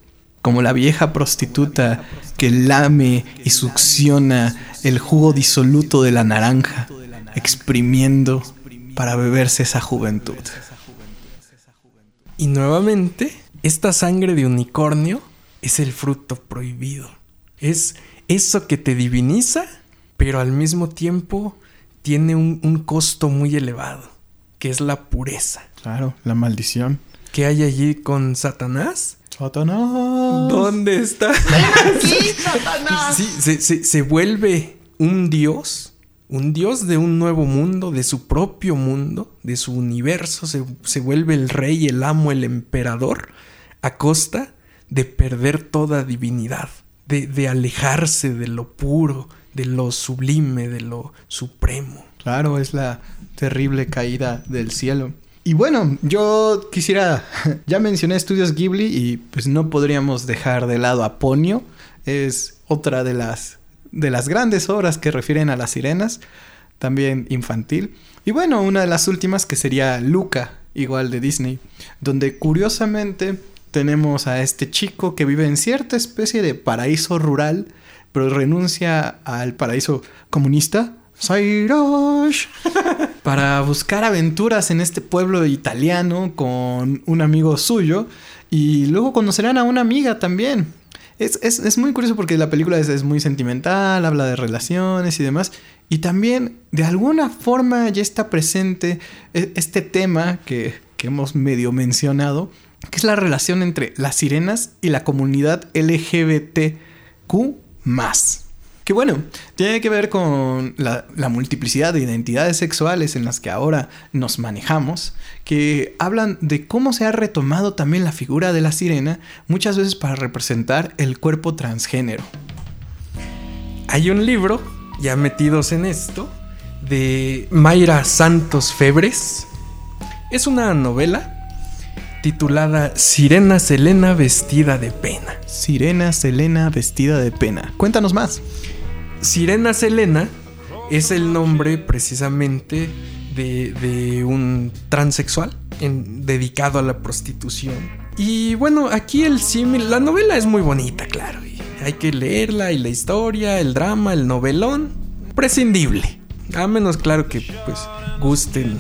como la vieja prostituta que lame y succiona el jugo disoluto de la naranja, exprimiendo para beberse esa juventud. Y nuevamente, esta sangre de unicornio es el fruto prohibido. Es eso que te diviniza, pero al mismo tiempo tiene un, un costo muy elevado, que es la pureza. Claro, la maldición. ¿Qué hay allí con Satanás? Satanás. ¿Dónde está? *laughs* Sí, se, se- se vuelve un dios, un dios de un nuevo mundo, de su propio mundo, de su universo. Se, se vuelve el rey, el amo, el emperador, a costa de perder toda divinidad, de, de alejarse de lo puro, de lo sublime, de lo supremo. Claro, es la terrible caída del cielo. Y bueno, yo quisiera, *laughs* ya mencioné estudios Ghibli y pues no podríamos dejar de lado a Ponyo. Es otra de las, de las grandes obras que refieren a las sirenas, también infantil. Y bueno, una de las últimas que sería Luca, igual de Disney, donde curiosamente tenemos a este chico que vive en cierta especie de paraíso rural, pero renuncia al paraíso comunista. Sairosh *laughs* para buscar aventuras en este pueblo italiano con un amigo suyo y luego conocerán a una amiga también. Es, es- es muy curioso porque la película es, es muy sentimental, habla de relaciones y demás. Y también, de alguna forma, ya está presente e- este tema que, que hemos medio mencionado, que es la relación entre las sirenas y la comunidad LGBTQ. Que bueno, tiene que ver con la, la multiplicidad de identidades sexuales en las que ahora nos manejamos, que hablan de cómo se ha retomado también la figura de la sirena, muchas veces para representar el cuerpo transgénero. Hay un libro, ya metidos en esto, de Mayra Santos Febres. Es una novela titulada Sirena Selena vestida de pena. Sirena Selena vestida de pena. Cuéntanos más. Sirena Selena es el nombre precisamente de, un transexual dedicado a la prostitución. Y bueno, aquí el símil, la novela es muy bonita, claro. hay que leerla y la historia, el drama, el novelón, prescindible. A menos claro que pues gusten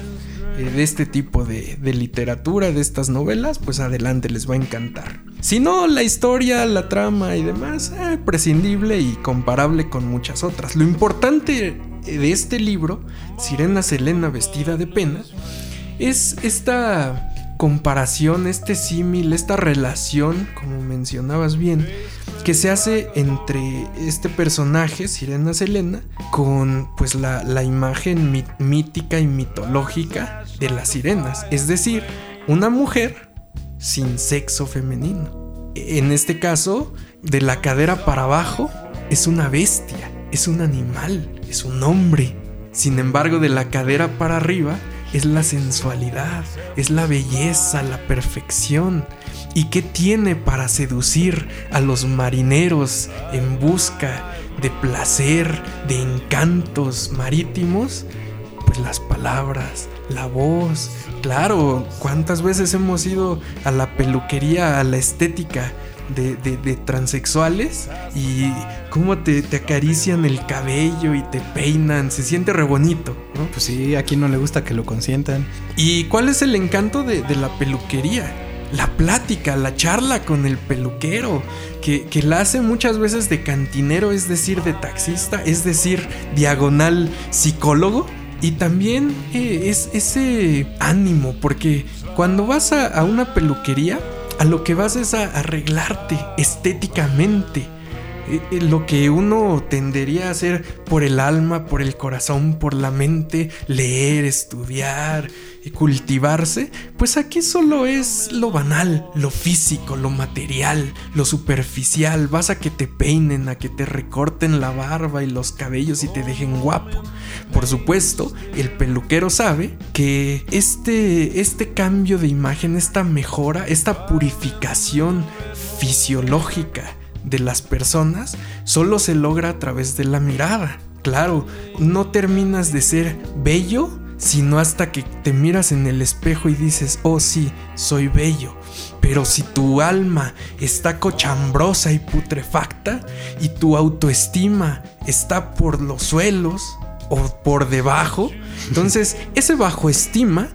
de este tipo de, de literatura, de estas novelas, pues adelante les va a encantar. Si no, la historia, la trama y demás, eh, prescindible y comparable con muchas otras. Lo importante de este libro, Sirena Selena vestida de pena, es esta comparación, este símil, esta relación, como mencionabas bien, que se hace entre este personaje, Sirena Selena, con pues la, la imagen mítica y mitológica de las sirenas. Es decir, una mujer sin sexo femenino. En este caso, de la cadera para abajo, es una bestia, es un animal, es un hombre. Sin embargo, de la cadera para arriba es la sensualidad, es la belleza, la perfección. ¿Y qué tiene para seducir a los marineros en busca de placer, de encantos marítimos? Pues las palabras, la voz. Claro, ¿cuántas veces hemos ido a la peluquería, a la estética de, de- de transexuales? Y cómo te, te acarician el cabello y te peinan, se siente re bonito, ¿no? Pues sí, a quien no le gusta que lo consientan. ¿Y cuál es el encanto de, de la peluquería? La plática, la charla con el peluquero, que, que la hace muchas veces de cantinero, es decir, de taxista, es decir, diagonal psicólogo. Y también eh, es ese ánimo, porque cuando vas a, a una peluquería, a lo que vas es a arreglarte estéticamente. Eh, eh, lo que uno tendería a hacer por el alma, por el corazón, por la mente, leer, estudiar, y cultivarse, pues aquí solo es lo banal, lo físico, lo material, lo superficial. Vas a que te peinen, a que te recorten la barba y los cabellos y te dejen guapo. Por supuesto, el peluquero sabe que este, este cambio de imagen, esta mejora, esta purificación fisiológica de las personas solo se logra a través de la mirada. Claro, no terminas de ser bello sino hasta que te miras en el espejo y dices, oh sí, soy bello. Pero si tu alma está cochambrosa y putrefacta y tu autoestima está por los suelos o por debajo, entonces *laughs* ese bajo estima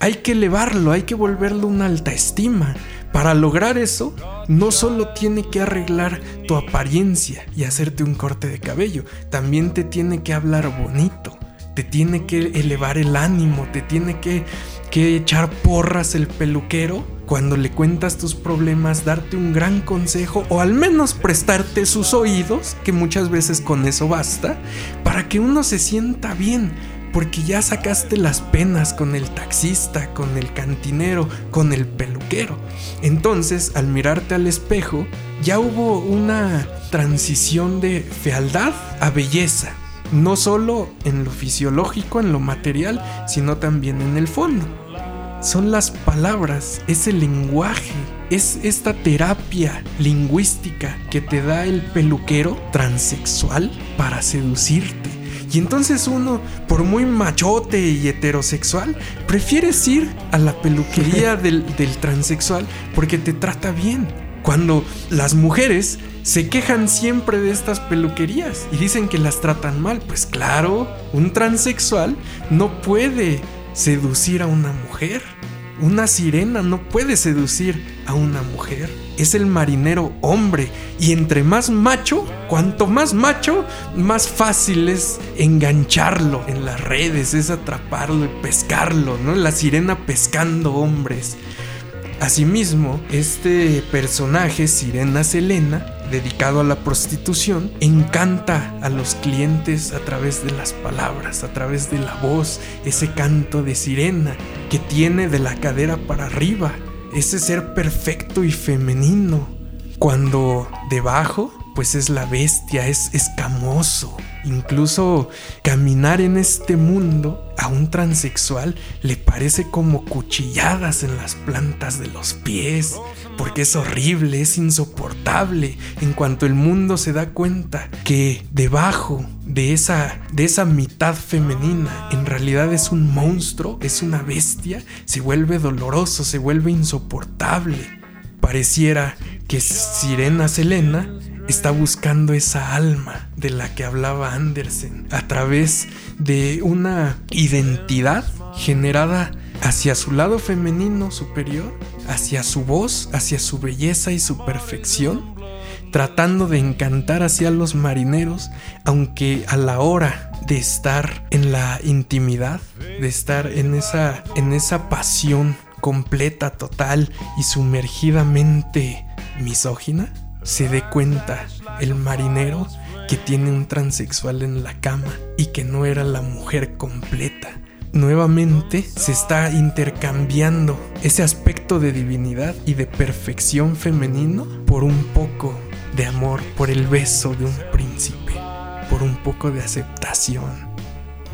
hay que elevarlo, hay que volverlo una alta estima. Para lograr eso, no solo tiene que arreglar tu apariencia y hacerte un corte de cabello, también te tiene que hablar bonito, te tiene que elevar el ánimo, te tiene que, que echar porras el peluquero. Cuando le cuentas tus problemas, darte un gran consejo o al menos prestarte sus oídos, que muchas veces con eso basta, para que uno se sienta bien, porque ya sacaste las penas con el taxista, con el cantinero, con el peluquero. Entonces, al mirarte al espejo, ya hubo una transición de fealdad a belleza, no solo en lo fisiológico, en lo material, sino también en el fondo. Son las palabras, es el lenguaje, es esta terapia lingüística que te da el peluquero transexual para seducirte. Y entonces uno, por muy machote y heterosexual, prefieres ir a la peluquería *laughs* del, del transexual porque te trata bien. Cuando las mujeres se quejan siempre de estas peluquerías y dicen que las tratan mal, pues claro, un transexual no puede seducir a una mujer. Una sirena no puede seducir a una mujer. Es el marinero hombre. Y entre más macho, cuanto más macho, más fácil es engancharlo en las redes, es atraparlo y pescarlo, ¿no? La sirena pescando hombres. Asimismo, este personaje, Sirena Selena, dedicado a la prostitución, encanta a los clientes a través de las palabras, a través de la voz, ese canto de sirena que tiene de la cadera para arriba, ese ser perfecto y femenino, cuando debajo pues es la bestia, es escamoso. Incluso caminar en este mundo a un transexual le parece como cuchilladas en las plantas de los pies, porque es horrible, es insoportable. En cuanto el mundo se da cuenta que debajo de esa, de esa mitad femenina en realidad es un monstruo, es una bestia, se vuelve doloroso, se vuelve insoportable. Pareciera que Sirena Selena está buscando esa alma de la que hablaba Andersen a través de una identidad generada hacia su lado femenino superior, hacia su voz, hacia su belleza y su perfección, tratando de encantar hacia los marineros, aunque a la hora de estar en la intimidad, de estar en esa, en esa pasión completa, total y sumergidamente misógina, se dé cuenta el marinero que tiene un transexual en la cama y que no era la mujer completa. Nuevamente se está intercambiando ese aspecto de divinidad y de perfección femenino por un poco de amor, por el beso de un príncipe, por un poco de aceptación.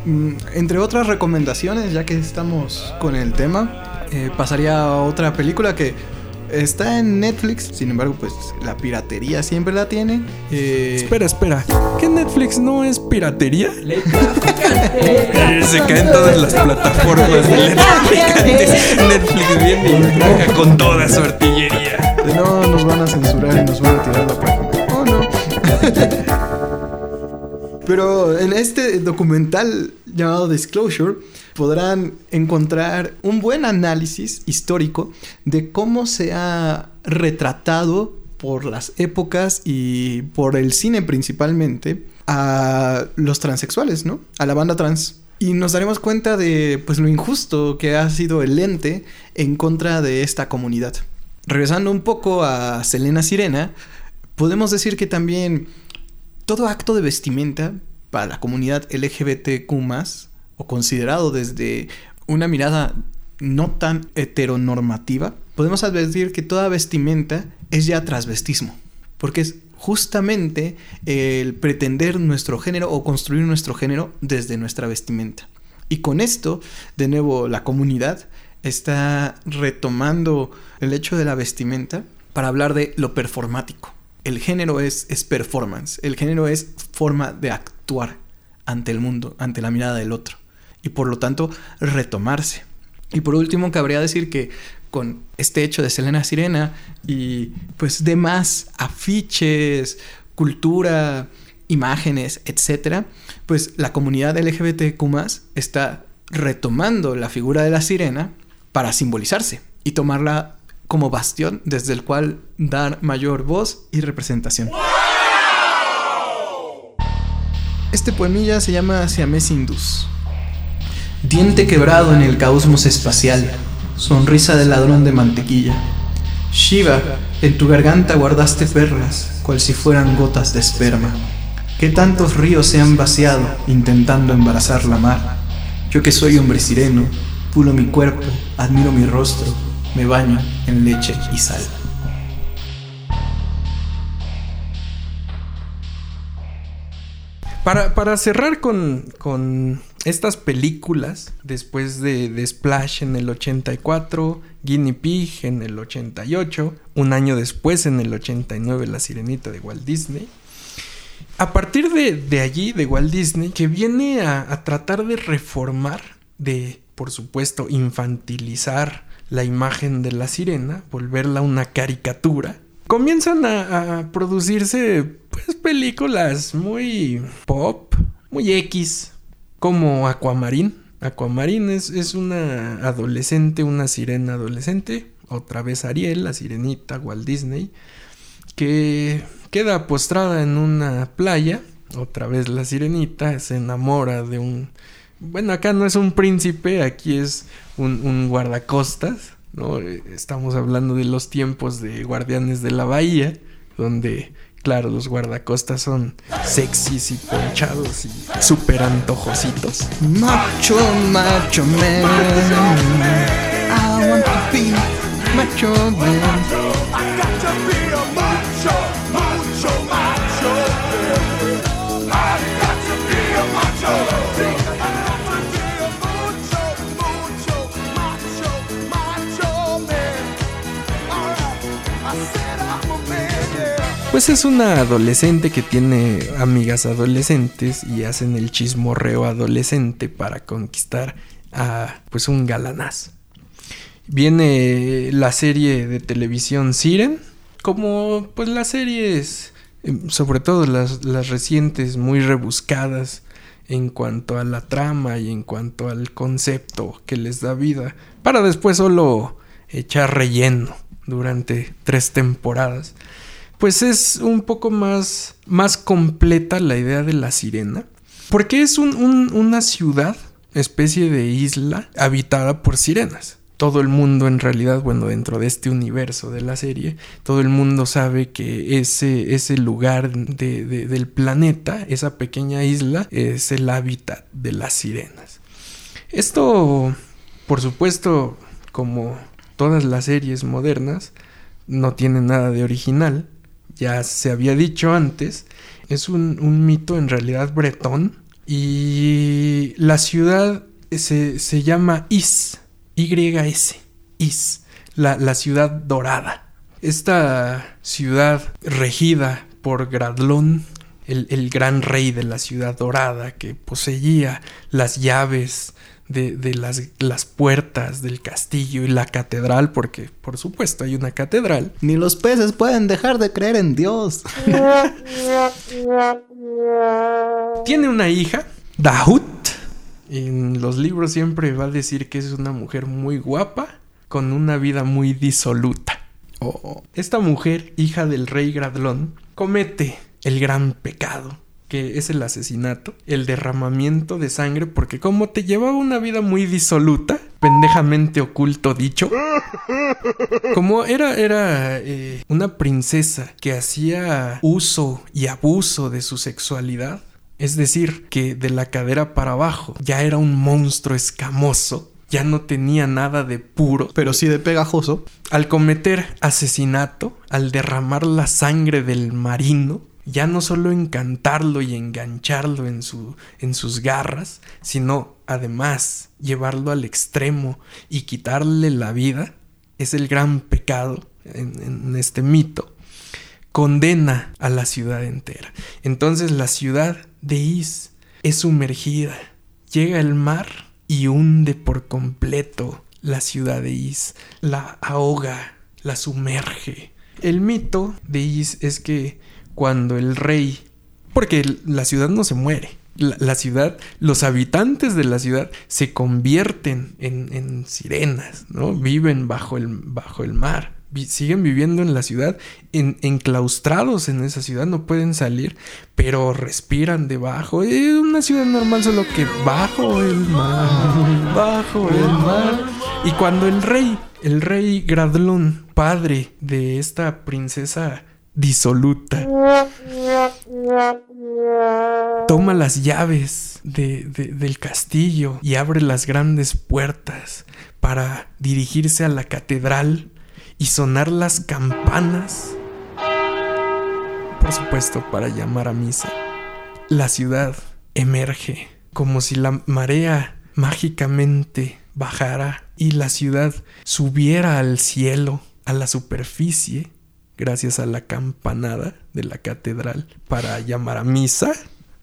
Mm, Entre otras recomendaciones, ya que estamos con el tema, eh, pasaría a otra película que está en Netflix. Sin embargo, pues la piratería siempre la tiene. Eh, Espera, espera. ¿Que Netflix no es piratería? Eh, Se caen todas las plataformas de picantes. Netflix viene y juega con toda su artillería. no nos van a censurar y nos van a tirar la página. Oh, no. *laughs* Pero en este documental llamado Disclosure podrán encontrar un buen análisis histórico de cómo se ha retratado por las épocas y por el cine principalmente a los transexuales, ¿no? A la banda trans. Y nos daremos cuenta de pues lo injusto que ha sido el ente en contra de esta comunidad. Regresando un poco a Selena Sirena, podemos decir que también todo acto de vestimenta para la comunidad LGBTQ o considerado desde una mirada no tan heteronormativa, podemos advertir que toda vestimenta es ya transvestismo, porque es justamente el pretender nuestro género o construir nuestro género desde nuestra vestimenta. Y con esto, de nuevo, la comunidad está retomando el hecho de la vestimenta para hablar de lo performático. El género es, es performance, el género es forma de actuar ante el mundo, ante la mirada del otro. Y por lo tanto, retomarse. Y por último, cabría decir que con este hecho de Selena Sirena y pues demás afiches, cultura, imágenes, etcétera, pues la comunidad LGBTQ está retomando la figura de la sirena para simbolizarse y tomarla como bastión desde el cual dar mayor voz y representación. Este poemilla se llama Siamés Indus. Diente quebrado en el caosmos espacial, sonrisa de ladrón de mantequilla. Shiva, en tu garganta guardaste perlas, cual si fueran gotas de esperma. ¿Qué tantos ríos se han vaciado intentando embarazar la mar? Yo que soy hombre sireno, pulo mi cuerpo, admiro mi rostro, me baño en leche y sal. Para, cerrar con, estas películas, después de, de Splash en el 84, Guinea Pig en el 88, un año después en el 89 La Sirenita de Walt Disney. A partir de, de allí, de Walt Disney, que viene a, a tratar de reformar, de, por supuesto, infantilizar la imagen de la sirena, volverla una caricatura, comienzan a, producirse pues películas muy pop, muy X, como Aquamarine, Aquamarine es, es una adolescente, una sirena adolescente, otra vez Ariel, la sirenita, Walt Disney, que queda postrada en una playa, otra vez la sirenita, se enamora de un... Bueno, acá no es un príncipe, aquí es un guardacostas, ¿no? Eh, Estamos hablando de los tiempos de Guardianes de la Bahía, donde, claro, los guardacostas son sexys y ponchados y súper antojositos. Macho, macho man. I want to be macho man. Pues es una adolescente que tiene amigas adolescentes y hacen el chismorreo adolescente para conquistar a pues un galanazo. Viene la serie de televisión Siren, como pues las series, eh, sobre todo las, las recientes, muy rebuscadas en cuanto a la trama y en cuanto al concepto que les da vida, para después solo echar relleno durante tres temporadas pues es un poco más, más completa la idea de la sirena. Porque es un- un- una ciudad, especie de isla, habitada por sirenas. Todo el mundo en realidad, bueno, dentro de este universo de la serie, todo el mundo sabe que ese, ese lugar de- de- del planeta, esa pequeña isla, es el hábitat de las sirenas. Esto, por supuesto, como todas las series modernas, no tiene nada de original. Ya se había dicho antes. Es un, un mito en realidad bretón. Y la ciudad se, se llama Is. YS. Is. La, la ciudad dorada. Esta ciudad regida por Gradlón, el, el gran rey de la ciudad dorada que poseía las llaves de, de las, las puertas del castillo y la catedral, porque por supuesto hay una catedral. Ni los peces pueden dejar de creer en Dios. Tiene una hija, Dahut. En los libros siempre va a decir que es una mujer muy guapa, con una vida muy disoluta. Oh, Esta mujer, hija del rey Gradlón, comete el gran pecado, que es el asesinato, el derramamiento de sangre, porque como te llevaba una vida muy disoluta, pendejamente oculto dicho, *laughs* como era, era eh, una princesa que hacía uso y abuso de su sexualidad, es decir, que de la cadera para abajo ya era un monstruo escamoso, ya no tenía nada de puro. Pero sí de pegajoso. Al cometer asesinato, al derramar la sangre del marino, ya no solo encantarlo y engancharlo en, su, en sus garras, sino además llevarlo al extremo y quitarle la vida, es el gran pecado en, en este mito. Condena a la ciudad entera. Entonces la ciudad de Is es sumergida. Llega el mar y hunde por completo la ciudad de Is. La ahoga, la sumerge. El mito de Is es que cuando el rey... Porque la ciudad no se muere. La, ciudad, los habitantes de la ciudad se convierten en, en sirenas, ¿no? Viven bajo el, bajo el mar. Siguen viviendo en la ciudad, en- enclaustrados en esa ciudad, no pueden salir, pero respiran debajo. Es una ciudad normal, solo que bajo el mar, bajo el mar. Y cuando el rey, el rey Gradlón, padre de esta princesa disoluta, toma las llaves de- de- del castillo y abre las grandes puertas para dirigirse a la catedral y sonar las campanas. Por supuesto, para llamar a misa. La ciudad emerge como si la marea mágicamente bajara y la ciudad subiera al cielo, a la superficie, gracias a la campanada de la catedral para llamar a misa.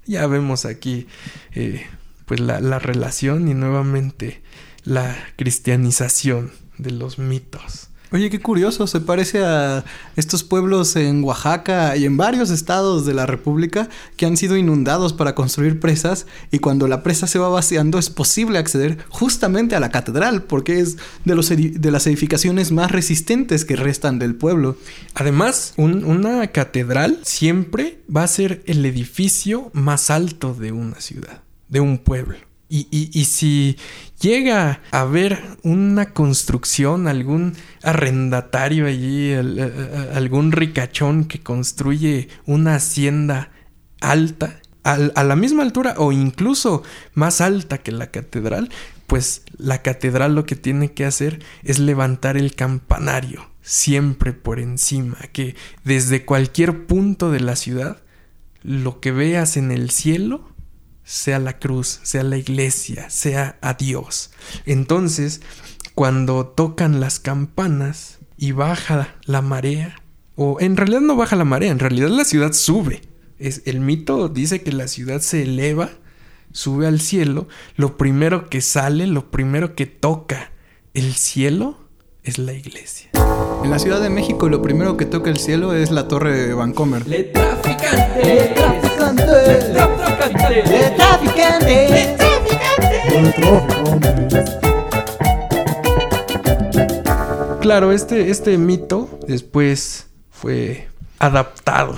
Ya vemos aquí eh, pues la, la relación y nuevamente la cristianización de los mitos. Oye, qué curioso, se parece a estos pueblos en Oaxaca y en varios estados de la República que han sido inundados para construir presas y cuando la presa se va vaciando es posible acceder justamente a la catedral porque es de, los de las edificaciones más resistentes que restan del pueblo. Además, un- una catedral siempre va a ser el edificio más alto de una ciudad, de un pueblo. Y, si llega a haber una construcción, algún arrendatario allí, algún ricachón que construye una hacienda alta, al- a la misma altura o incluso más alta que la catedral, pues la catedral lo que tiene que hacer es levantar el campanario siempre por encima, que desde cualquier punto de la ciudad, lo que veas en el cielo sea la cruz, sea la iglesia, sea a Dios. Entonces, cuando tocan las campanas y baja la marea, o en realidad no baja la marea, en realidad la ciudad sube. Es, el mito dice que la ciudad se eleva, sube al cielo, lo primero que sale, lo primero que toca el cielo es la iglesia. En la Ciudad de México lo primero que toca el cielo es la torre de Vancomer. Claro, este, este mito después fue adaptado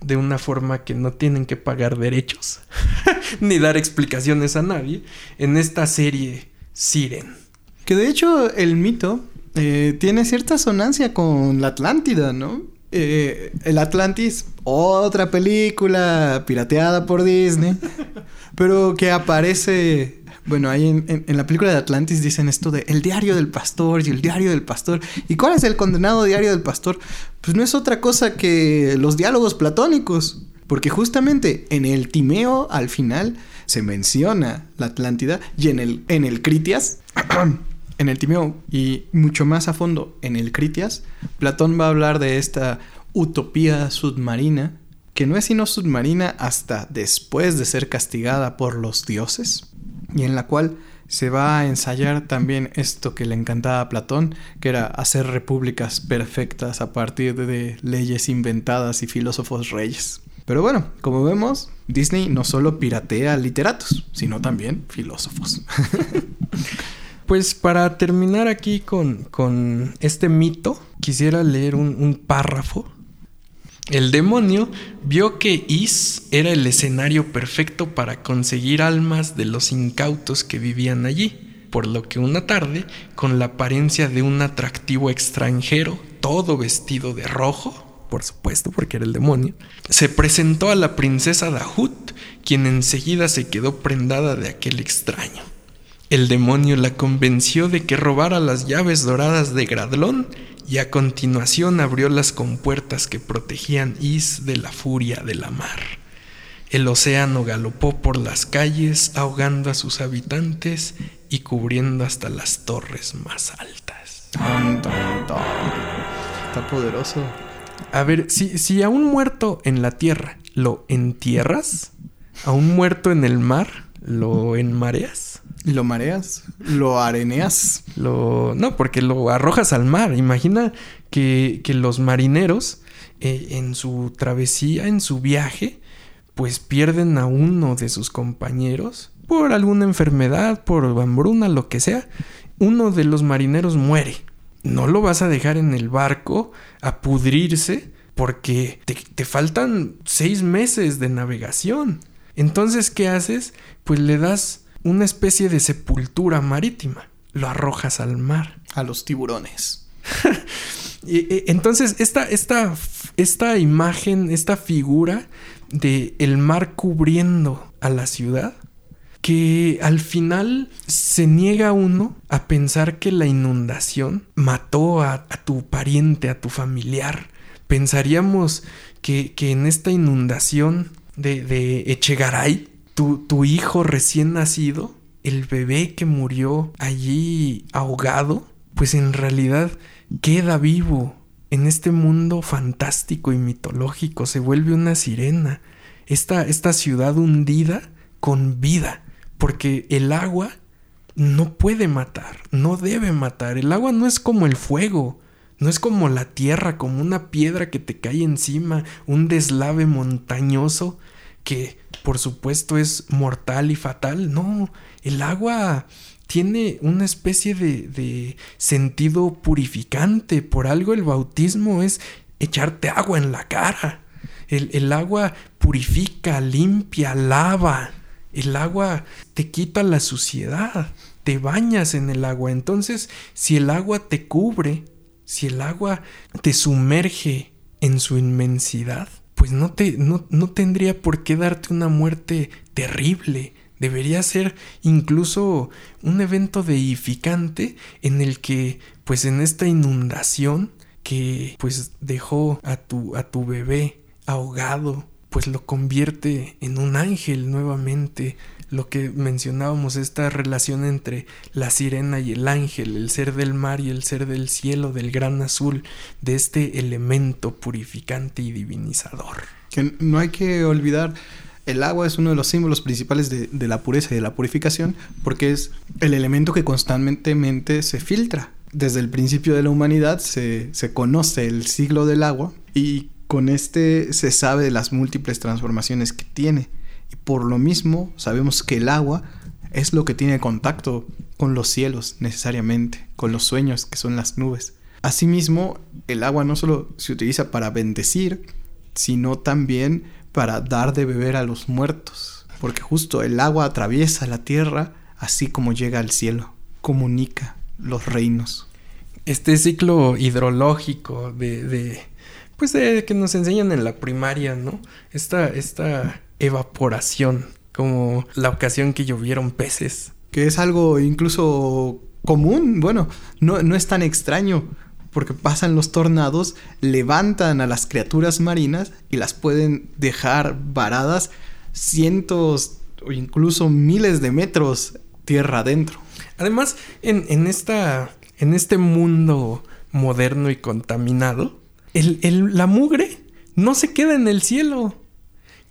de una forma que no tienen que pagar derechos *laughs* ni dar explicaciones a nadie en esta serie Siren. Que de hecho el mito eh, tiene cierta sonancia con la Atlántida, ¿no? Eh, el Atlantis, otra película pirateada por Disney, *laughs* pero que aparece, bueno, ahí en, en- en la película de Atlantis dicen esto de el diario del pastor y el diario del pastor. ¿Y cuál es el condenado diario del pastor? Pues no es otra cosa que los diálogos platónicos, porque justamente en el Timeo al final se menciona la Atlántida y en el, en el Critias *clears throat* en el Timeo y mucho más a fondo en el Critias, Platón va a hablar de esta utopía submarina, que no es sino submarina hasta después de ser castigada por los dioses, y en la cual se va a ensayar también esto que le encantaba a Platón, que era hacer repúblicas perfectas a partir de leyes inventadas y filósofos reyes. Pero bueno, como vemos, Disney no solo piratea literatos, sino también filósofos. *laughs* Pues para terminar aquí con, con este mito, quisiera leer un, un párrafo. El demonio vio que Is era el escenario perfecto para conseguir almas de los incautos que vivían allí, por lo que una tarde, con la apariencia de un atractivo extranjero, todo vestido de rojo, por supuesto, porque era el demonio, se presentó a la princesa Dahut, quien enseguida se quedó prendada de aquel extraño. El demonio la convenció de que robara las llaves doradas de Gradlón y a continuación abrió las compuertas que protegían Is de la furia de la mar. El océano galopó por las calles ahogando a sus habitantes y cubriendo hasta las torres más altas. Está poderoso. A ver, si, si a un muerto en la tierra lo entierras, a un muerto en el mar lo enmareas. ¿Lo mareas? ¿Lo areneas? Lo, no, porque lo arrojas al mar. Imagina que, que los marineros eh, en su travesía, en su viaje, pues pierden a uno de sus compañeros por alguna enfermedad, por hambruna, lo que sea. Uno de los marineros muere. No lo vas a dejar en el barco a pudrirse porque te, te faltan seis meses de navegación. Entonces, ¿qué haces? Pues le das una especie de sepultura marítima. Lo arrojas al mar. A los tiburones. *laughs* Entonces, esta, esta, esta imagen, esta figura de el mar cubriendo a la ciudad, que al final se niega uno a pensar que la inundación mató a, a tu pariente, a tu familiar. Pensaríamos que, que en esta inundación de, de Echegaray, tu, tu hijo recién nacido, el bebé que murió allí ahogado, pues en realidad queda vivo en este mundo fantástico y mitológico, se vuelve una sirena. Esta, esta ciudad hundida con vida, porque el agua no puede matar, no debe matar. El agua no es como el fuego, No es como la tierra, como una piedra que te cae encima, un deslave montañoso que por supuesto es mortal y fatal. No, el agua tiene una especie de, sentido purificante. Por algo el bautismo es echarte agua en la cara. El, el agua purifica, limpia, lava. El agua te quita la suciedad. Te bañas en el agua. Entonces, si el agua te cubre, si el agua te sumerge en su inmensidad, pues no, te, no, no tendría por qué darte una muerte terrible. Debería ser incluso un evento deificante en el que, pues en esta inundación que pues dejó a tu, a tu bebé ahogado, pues lo convierte en un ángel nuevamente. Lo que mencionábamos, esta relación entre la sirena y el ángel, el ser del mar y el ser del cielo, del gran azul, de este elemento purificante y divinizador. Que no hay que olvidar, el agua es uno de los símbolos principales de, de la pureza y de la purificación, porque es el elemento que constantemente se filtra. Desde el principio de la humanidad se, se conoce el siglo del agua y con este se sabe de las múltiples transformaciones que tiene. Por lo mismo sabemos que el agua es lo que tiene contacto con los cielos necesariamente, con los sueños que son las nubes. Asimismo, el agua no solo se utiliza para bendecir, sino también para dar de beber a los muertos. Porque justo el agua atraviesa la tierra así como llega al cielo, comunica los reinos. Este ciclo hidrológico de, de pues de que nos enseñan en la primaria, ¿no? Esta, esta evaporación, como la ocasión que llovieron peces. Que es algo incluso común, bueno, no, no es tan extraño, porque pasan los tornados, levantan a las criaturas marinas y las pueden dejar varadas cientos o incluso miles de metros tierra adentro. Además, en, en, esta, en este mundo moderno y contaminado, el, el, la mugre no se queda en el cielo.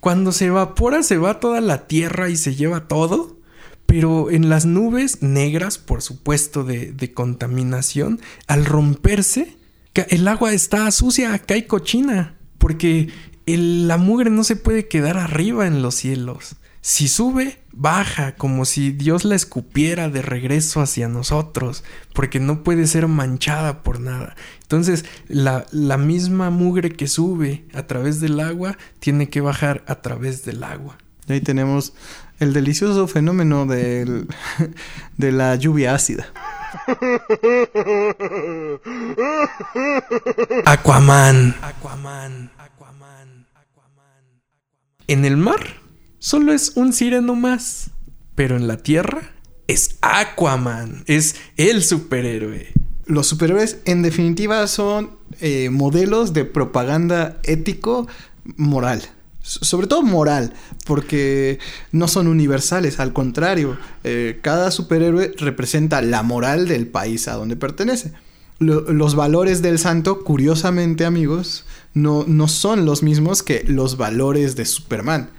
Cuando se evapora se va toda la tierra y se lleva todo. Pero en las nubes negras, por supuesto, de, de contaminación, al romperse, el agua está sucia, cae cochina. Porque el, la mugre no se puede quedar arriba en los cielos. Si sube, baja, como si Dios la escupiera de regreso hacia nosotros, porque no puede ser manchada por nada. Entonces, la, la, misma mugre que sube a través del agua tiene que bajar a través del agua. Y ahí tenemos el delicioso fenómeno del, *laughs* de la lluvia ácida. Aquaman. Aquaman. Aquaman. Aquaman. En el mar solo es un sireno más, pero en la tierra es Aquaman, es el superhéroe. Los superhéroes en definitiva son eh, modelos de propaganda ético moral sobre todo moral, porque no son universales, al contrario, eh, cada superhéroe representa la moral del país a donde pertenece. Lo, los valores del santo, curiosamente amigos, no, no son los mismos que los valores de Superman.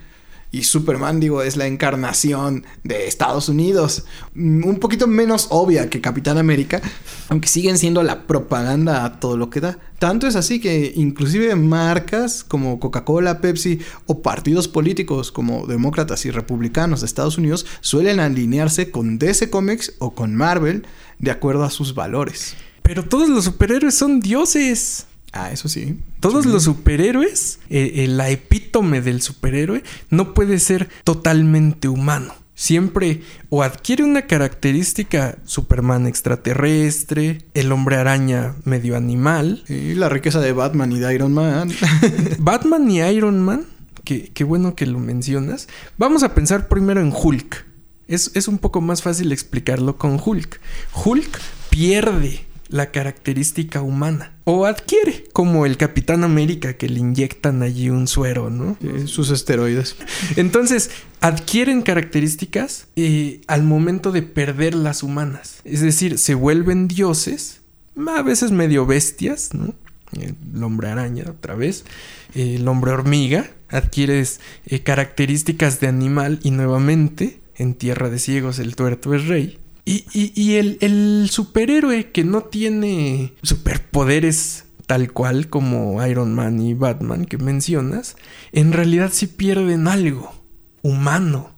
Y Superman, digo, es la encarnación de Estados Unidos. Un poquito menos obvia que Capitán América, aunque siguen siendo la propaganda a todo lo que da. Tanto es así que inclusive marcas como Coca-Cola, Pepsi o partidos políticos como demócratas y republicanos de Estados Unidos suelen alinearse con DC Comics o con Marvel de acuerdo a sus valores. Pero todos los superhéroes son dioses. Ah, eso sí. Todos sí. los superhéroes, eh, eh, la epítome del superhéroe, no puede ser totalmente humano. Siempre o adquiere una característica Superman extraterrestre, el hombre araña medio animal. Y la riqueza de Batman y de Iron Man. *laughs* Batman y Iron Man, que, qué bueno que lo mencionas. Vamos a pensar primero en Hulk. Es, es un poco más fácil explicarlo con Hulk. Hulk pierde la característica humana. O adquiere, como el Capitán América que le inyectan allí un suero, ¿no? Sí, sus esteroides. Entonces, adquieren características eh, al momento de perder las humanas. Es decir, se vuelven dioses, a veces medio bestias, ¿no? El hombre araña, otra vez. El hombre hormiga. Adquieres eh, características de animal y nuevamente, en Tierra de Ciegos, el tuerto es rey Y, el, el superhéroe que no tiene superpoderes tal cual como Iron Man y Batman que mencionas, en realidad sí pierden algo humano.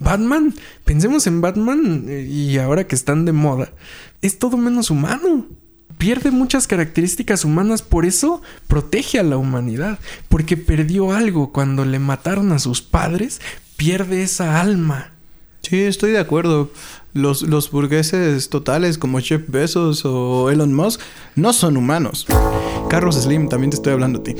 Batman, pensemos en Batman eh, y ahora que están de moda, es todo menos humano. Pierde muchas características humanas, por eso protege a la humanidad, porque perdió algo cuando le mataron a sus padres, pierde esa alma. Sí, estoy de acuerdo. Los, los burgueses totales como Jeff Bezos o Elon Musk no son humanos. Carlos Slim, también te estoy hablando a ti.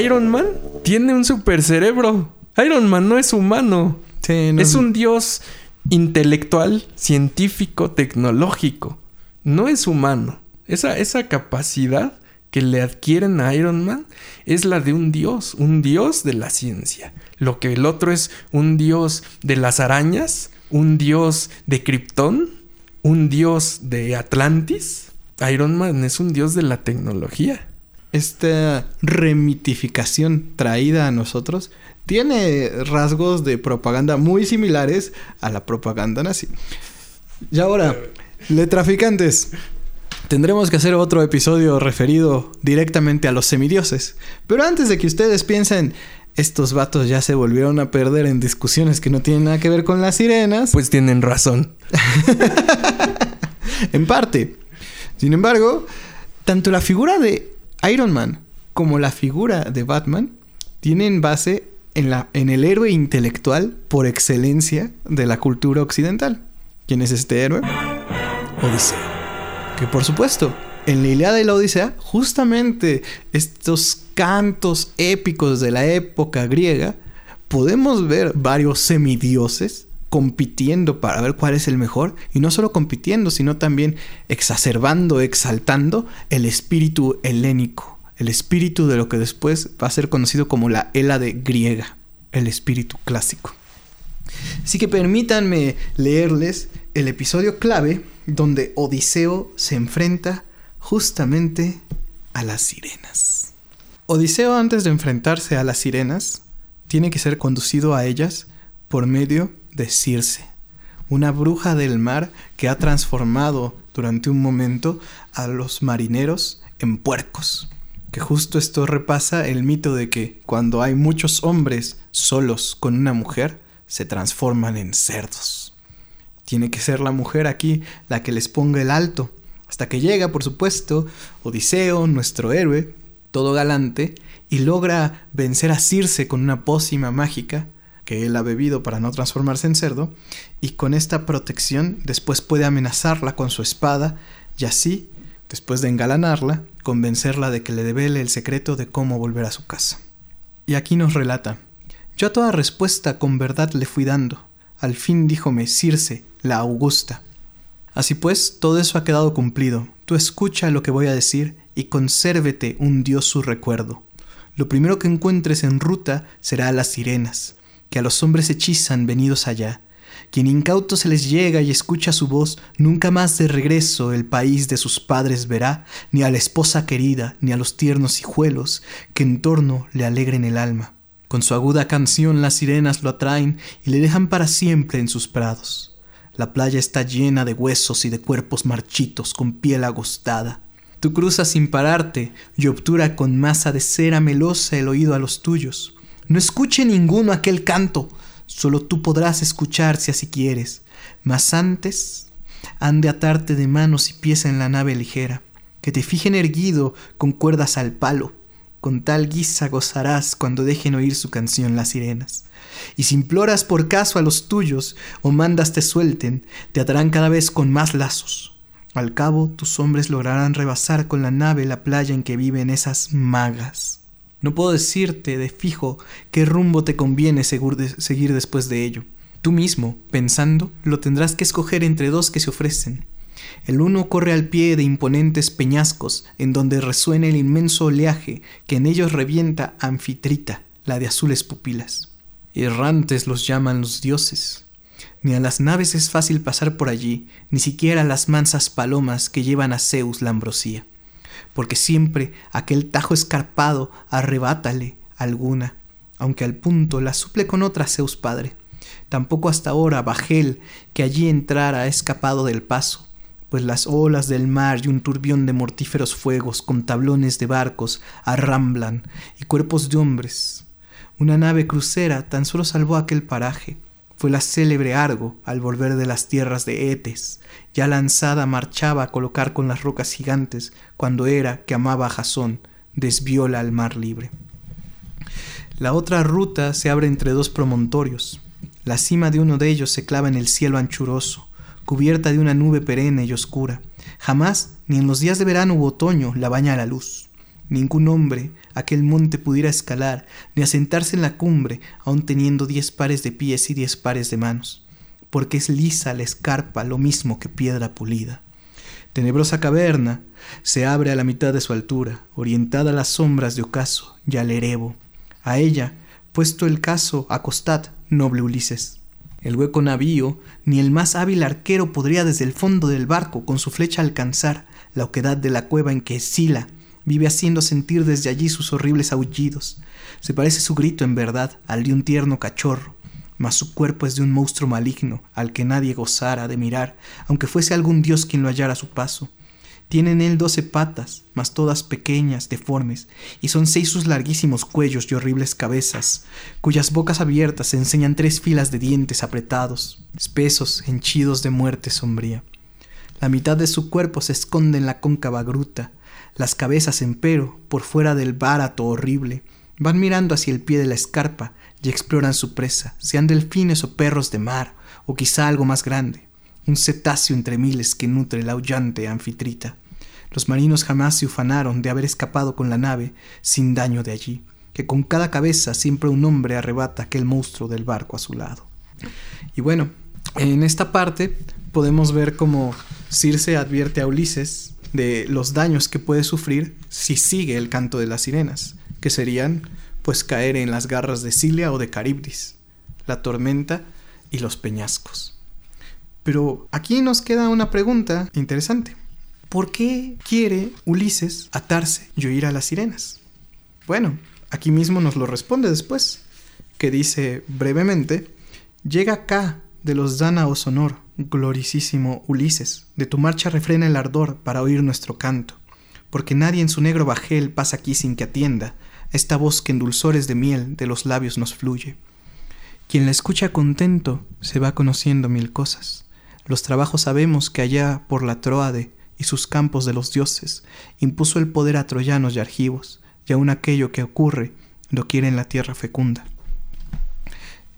Iron Man tiene un super cerebro. Iron Man no es humano. Sí, no- Es un dios intelectual, científico, tecnológico. No es humano. Esa, esa capacidad que le adquieren a Iron Man es la de un dios, un dios de la ciencia. Lo que el otro es un dios de las arañas, un dios de Krypton, un dios de Atlantis. Iron Man es un dios de la tecnología. esta remitificación traída a nosotros tiene rasgos de propaganda muy similares a la propaganda nazi. Y ahora, letraficantes. Tendremos que hacer otro episodio referido directamente a los semidioses. Pero antes de que ustedes piensen, estos vatos ya se volvieron a perder en discusiones que no tienen nada que ver con las sirenas. Pues tienen razón. *laughs* en parte. Sin embargo, tanto la figura de Iron Man como la figura de Batman tienen base en, la, en el héroe intelectual por excelencia de la cultura occidental. ¿Quién es este héroe? Odiseo. Que por supuesto, en la Ilíada y la Odisea, justamente estos cantos épicos de la época griega, podemos ver varios semidioses compitiendo para ver cuál es el mejor y no solo compitiendo, sino también exacerbando, exaltando el espíritu helénico, el espíritu de lo que después va a ser conocido como la Hélade griega, el espíritu clásico. Así que permítanme leerles el episodio clave donde Odiseo se enfrenta justamente a las sirenas. Odiseo antes de enfrentarse a las sirenas tiene que ser conducido a ellas por medio de Circe, una bruja del mar que ha transformado durante un momento a los marineros en puercos. Que justo esto repasa el mito de que cuando hay muchos hombres solos con una mujer, se transforman en cerdos. Tiene que ser la mujer aquí la que les ponga el alto. Hasta que llega, por supuesto, Odiseo, nuestro héroe, todo galante, y logra vencer a Circe con una pócima mágica que él ha bebido para no transformarse en cerdo, y con esta protección después puede amenazarla con su espada, y así, después de engalanarla, convencerla de que le devele el secreto de cómo volver a su casa. Y aquí nos relata, yo a toda respuesta con verdad le fui dando, al fin díjome Circe, la augusta. Así pues, todo eso ha quedado cumplido, tú escucha lo que voy a decir y consérvete un dios su recuerdo. Lo primero que encuentres en ruta será a las sirenas, que a los hombres hechizan venidos allá. Quien incauto se les llega y escucha su voz, nunca más de regreso el país de sus padres verá, ni a la esposa querida, ni a los tiernos hijuelos, que en torno le alegren el alma. Con su aguda canción las sirenas lo atraen y le dejan para siempre en sus prados. La playa está llena de huesos y de cuerpos marchitos con piel agostada. Tú cruzas sin pararte y obtura con masa de cera melosa el oído a los tuyos. No escuche ninguno aquel canto, solo tú podrás escuchar si así quieres. Mas antes han de atarte de manos y pies en la nave ligera, que te fijen erguido con cuerdas al palo. Con tal guisa gozarás cuando dejen oír su canción las sirenas. Y si imploras por caso a los tuyos o mandas te suelten, te atarán cada vez con más lazos. Al cabo, tus hombres lograrán rebasar con la nave la playa en que viven esas magas. No puedo decirte de fijo qué rumbo te conviene seguir después de ello. Tú mismo, pensando, lo tendrás que escoger entre dos que se ofrecen. El uno corre al pie de imponentes peñascos, en donde resuena el inmenso oleaje que en ellos revienta Anfitrita, la de azules pupilas. Errantes los llaman los dioses. Ni a las naves es fácil pasar por allí, ni siquiera a las mansas palomas que llevan a Zeus la ambrosía. porque siempre aquel tajo escarpado arrebátale alguna, aunque al punto la suple con otra Zeus padre. Tampoco hasta ahora Bajel, que allí entrara, escapado del paso, pues las olas del mar y un turbión de mortíferos fuegos con tablones de barcos arramblan y cuerpos de hombres. Una nave crucera tan solo salvó aquel paraje. Fue la célebre Argo al volver de las tierras de Etes. Ya lanzada marchaba a colocar con las rocas gigantes cuando era que amaba a Jasón, desvióla al mar libre. La otra ruta se abre entre dos promontorios. La cima de uno de ellos se clava en el cielo anchuroso, cubierta de una nube perenne y oscura. Jamás, ni en los días de verano u otoño, la baña la luz. Ningún hombre aquel monte pudiera escalar, ni asentarse en la cumbre, aun teniendo diez pares de pies y diez pares de manos, porque es lisa la escarpa lo mismo que piedra pulida. Tenebrosa caverna se abre a la mitad de su altura, orientada a las sombras de ocaso y al erebo. A ella, puesto el caso, acostad, noble Ulises. El hueco navío, ni el más hábil arquero podría desde el fondo del barco con su flecha alcanzar la oquedad de la cueva en que Sila vive haciendo sentir desde allí sus horribles aullidos. Se parece su grito en verdad al de un tierno cachorro, mas su cuerpo es de un monstruo maligno al que nadie gozara de mirar, aunque fuese algún dios quien lo hallara a su paso. Tiene en él doce patas, mas todas pequeñas, deformes, y son seis sus larguísimos cuellos y horribles cabezas, cuyas bocas abiertas enseñan tres filas de dientes apretados, espesos, henchidos de muerte sombría. La mitad de su cuerpo se esconde en la cóncava gruta, las cabezas, empero, por fuera del bárato horrible, van mirando hacia el pie de la escarpa y exploran su presa, sean delfines o perros de mar, o quizá algo más grande, un cetáceo entre miles que nutre la aullante anfitrita. Los marinos jamás se ufanaron de haber escapado con la nave sin daño de allí, que con cada cabeza siempre un hombre arrebata aquel monstruo del barco a su lado. Y bueno, en esta parte podemos ver cómo Circe advierte a Ulises de los daños que puede sufrir si sigue el canto de las sirenas, que serían pues caer en las garras de Cilia o de Caribdis, la tormenta y los peñascos. Pero aquí nos queda una pregunta interesante. ¿Por qué quiere Ulises atarse y oír a las sirenas? Bueno, aquí mismo nos lo responde después, que dice brevemente, llega acá de los dánaos honor, gloricísimo Ulises, de tu marcha refrena el ardor para oír nuestro canto, porque nadie en su negro bajel pasa aquí sin que atienda esta voz que en dulzores de miel de los labios nos fluye. Quien la escucha contento se va conociendo mil cosas. Los trabajos sabemos que allá por la Troade y sus campos de los dioses impuso el poder a troyanos y argivos, y aun aquello que ocurre lo quiere en la tierra fecunda.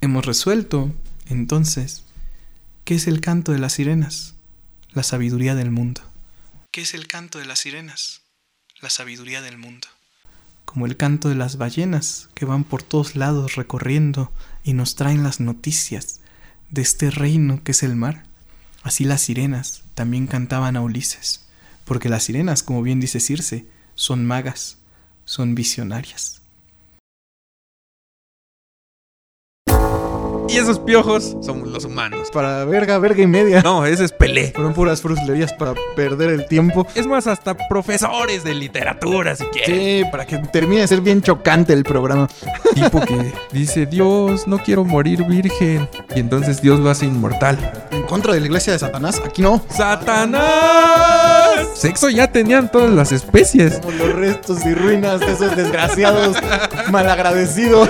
Hemos resuelto, entonces, ¿qué es el canto de las sirenas? La sabiduría del mundo. ¿Qué es el canto de las sirenas? La sabiduría del mundo. Como el canto de las ballenas que van por todos lados recorriendo y nos traen las noticias de este reino que es el mar. Así las sirenas también cantaban a Ulises, porque las sirenas, como bien dice Circe, son magas, son visionarias. Y esos piojos somos los humanos. Para verga, verga y media. No, ese es Pelé. Fueron puras fruslerías para perder el tiempo. Es más, hasta profesores de literatura, si quieren. Sí, para que termine de ser bien chocante el programa. Tipo que dice, Dios, no quiero morir virgen. Y entonces Dios lo hace inmortal. En contra de la iglesia de Satanás, aquí no. ¡Satanás! Sexo ya tenían todas las especies. Como los restos y ruinas de esos desgraciados malagradecidos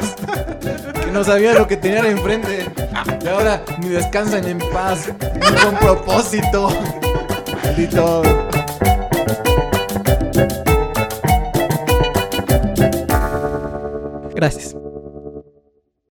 no sabían lo que tenían enfrente. Y ahora ni descansan en paz, ni con propósito. Maldito. Gracias.